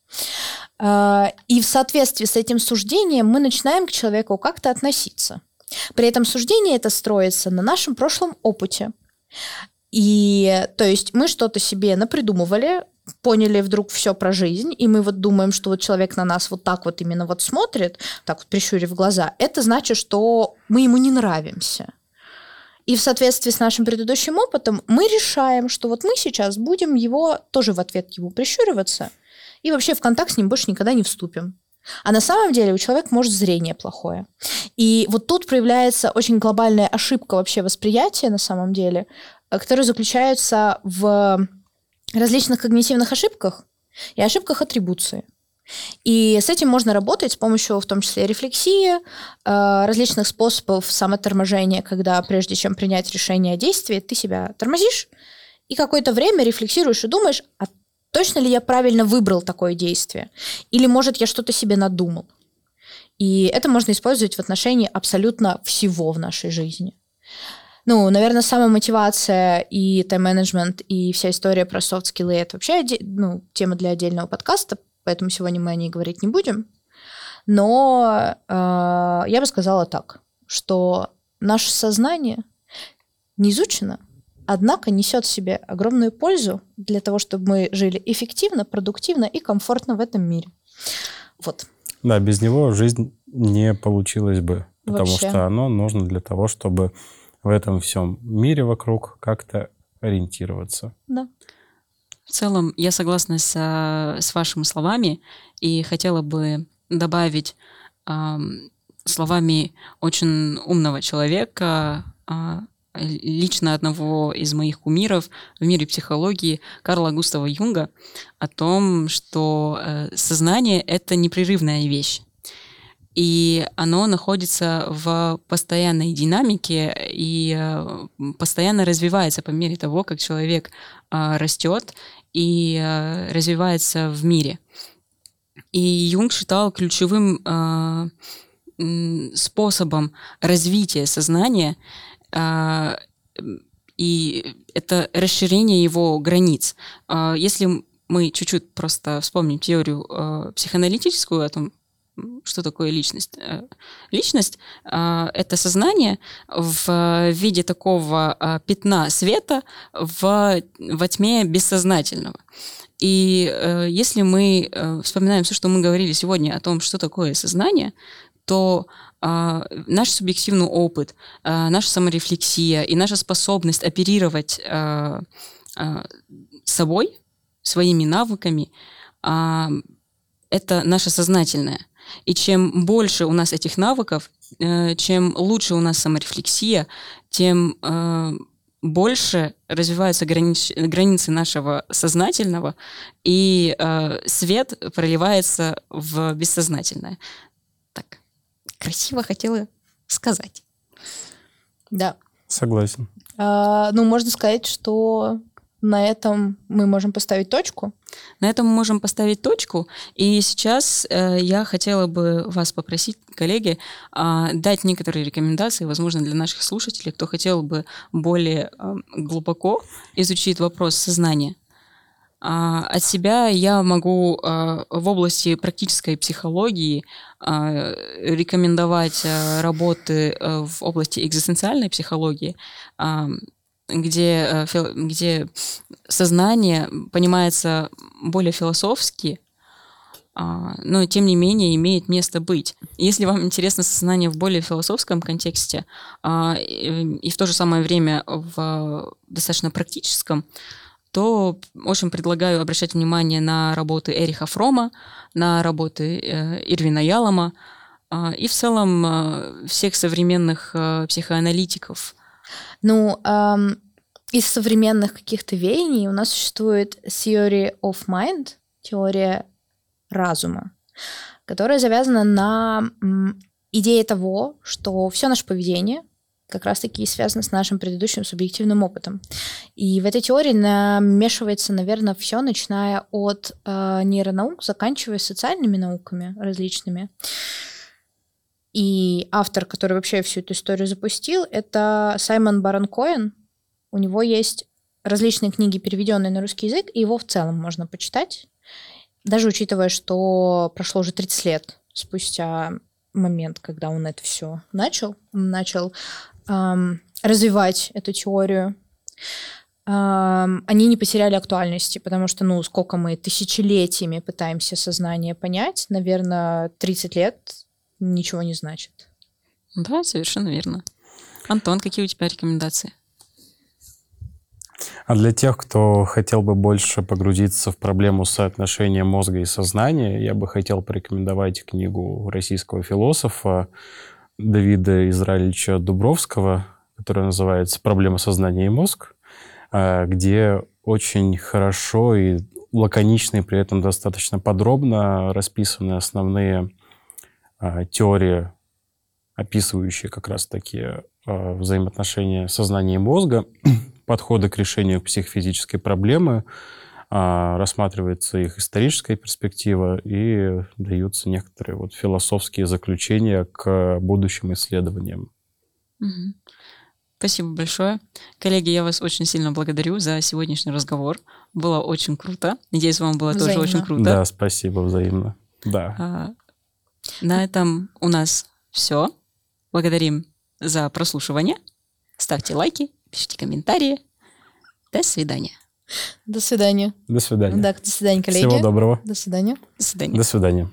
А, и в соответствии с этим суждением мы начинаем к человеку как-то относиться. При этом суждение это строится на нашем прошлом опыте. И то есть мы что-то себе напридумывали, поняли вдруг все про жизнь, и мы вот думаем, что вот человек на нас вот так вот именно вот смотрит, так вот прищурив глаза, это значит, что мы ему не нравимся. И в соответствии с нашим предыдущим опытом мы решаем, что вот мы сейчас будем его тоже в ответ его прищуриваться, и вообще в контакт с ним больше никогда не вступим. А на самом деле у человека может зрение плохое. И вот тут проявляется очень глобальная ошибка вообще восприятия на самом деле, э, которая заключается в различных когнитивных ошибках и ошибках атрибуции. И с этим можно работать с помощью, в том числе, рефлексии, э, различных способов самоторможения, когда прежде чем принять решение о действии, ты себя тормозишь и какое-то время рефлексируешь и думаешь, а точно ли я правильно выбрал такое действие? Или, может, я что-то себе надумал? И это можно использовать в отношении абсолютно всего в нашей жизни. Ну, наверное, самомотивация и тайм-менеджмент и вся история про софт-скиллы — это вообще ну, тема для отдельного подкаста, поэтому сегодня мы о ней говорить не будем. Но э, я бы сказала так, что наше сознание не изучено, однако несет в себе огромную пользу для того, чтобы мы жили эффективно, продуктивно и комфортно в этом мире. Вот. Да, без него жизнь не получилась бы, потому Вообще. что оно нужно для того, чтобы в этом всем мире вокруг как-то ориентироваться. Да. В целом, я согласна с, с вашими словами и хотела бы добавить э, словами очень умного человека, э, лично одного из моих кумиров в мире психологии Карла Густава Юнга о том, что э, сознание — это непрерывная вещь. И оно находится в постоянной динамике и э, постоянно развивается по мере того, как человек э, растет и развивается в мире. И Юнг считал ключевым способом развития сознания — и это расширение его границ. А, если мы чуть-чуть просто вспомним теорию а, психоаналитическую о том, что такое личность? Э, личность — это сознание в виде такого пятна света в, во тьме бессознательного. И э, если мы э, вспоминаем все, что мы говорили сегодня о том, что такое сознание, то а, наш субъективный опыт, а, наша саморефлексия и наша способность оперировать а, а, собой, своими навыками, а, это наше сознательное. И чем больше у нас этих навыков, э, чем лучше у нас саморефлексия, тем э, больше развиваются границ, границы нашего сознательного, и э, свет проливается в бессознательное. Красиво хотела сказать. Да. Согласен. А, ну, можно сказать, что на этом мы можем поставить точку. На этом мы можем поставить точку. И сейчас э, я хотела бы вас попросить, коллеги, э, дать некоторые рекомендации, возможно, для наших слушателей, кто хотел бы более э, глубоко изучить вопрос сознания. А, от себя я могу а, в области практической психологии а, рекомендовать работы в области экзистенциальной психологии, где, где сознание понимается более философски, но тем не менее имеет место быть. Если вам интересно сознание в более философском контексте и в то же самое время в достаточно практическом, то очень предлагаю обращать внимание на работы Эриха Фрома, на работы э, Ирвина Ялома э, и в целом э, всех современных психоаналитиков. Ну, эм, из современных каких-то веяний у нас существует Theory of Mind, теория разума, которая завязана на идее того, что все наше поведение — как раз-таки связано с нашим предыдущим субъективным опытом. И в этой теории намешивается, наверное, все, начиная от э, нейронаук, заканчивая социальными науками различными. И автор, который вообще всю эту историю запустил, это Саймон Барон Коэн. У него есть различные книги, переведенные на русский язык, и его в целом можно почитать. Даже учитывая, что прошло уже 30 лет спустя момент, когда он это все начал, начал развивать эту теорию, эм, они не потеряли актуальности, потому что, ну, сколько мы тысячелетиями пытаемся сознание понять, наверное, 30 лет ничего не значит. Да, совершенно верно. Антон, какие у тебя рекомендации? А для тех, кто хотел бы больше погрузиться в проблему соотношения мозга и сознания, я бы хотел порекомендовать книгу российского философа Давида Израильевича Дубровского, которая называется «Проблема сознания и мозг», а, где очень хорошо и лаконично, и при этом достаточно подробно расписаны основные а, теории, описывающие как раз-таки а, взаимоотношения сознания и мозга, [CLEARS THROAT] подходы к решению психофизической проблемы, рассматривается их историческая перспектива и даются некоторые вот философские заключения к будущим исследованиям. Угу. Спасибо большое. Коллеги, я вас очень сильно благодарю за сегодняшний разговор. Было очень круто. Надеюсь, вам было взаимно. тоже очень круто. Да, спасибо взаимно. Да. А, на этом у нас все. Благодарим за прослушивание. Ставьте лайки, пишите комментарии. До свидания. До свидания. До свидания. Да, до свидания, коллеги. Всего доброго. До свидания. До свидания. До свидания.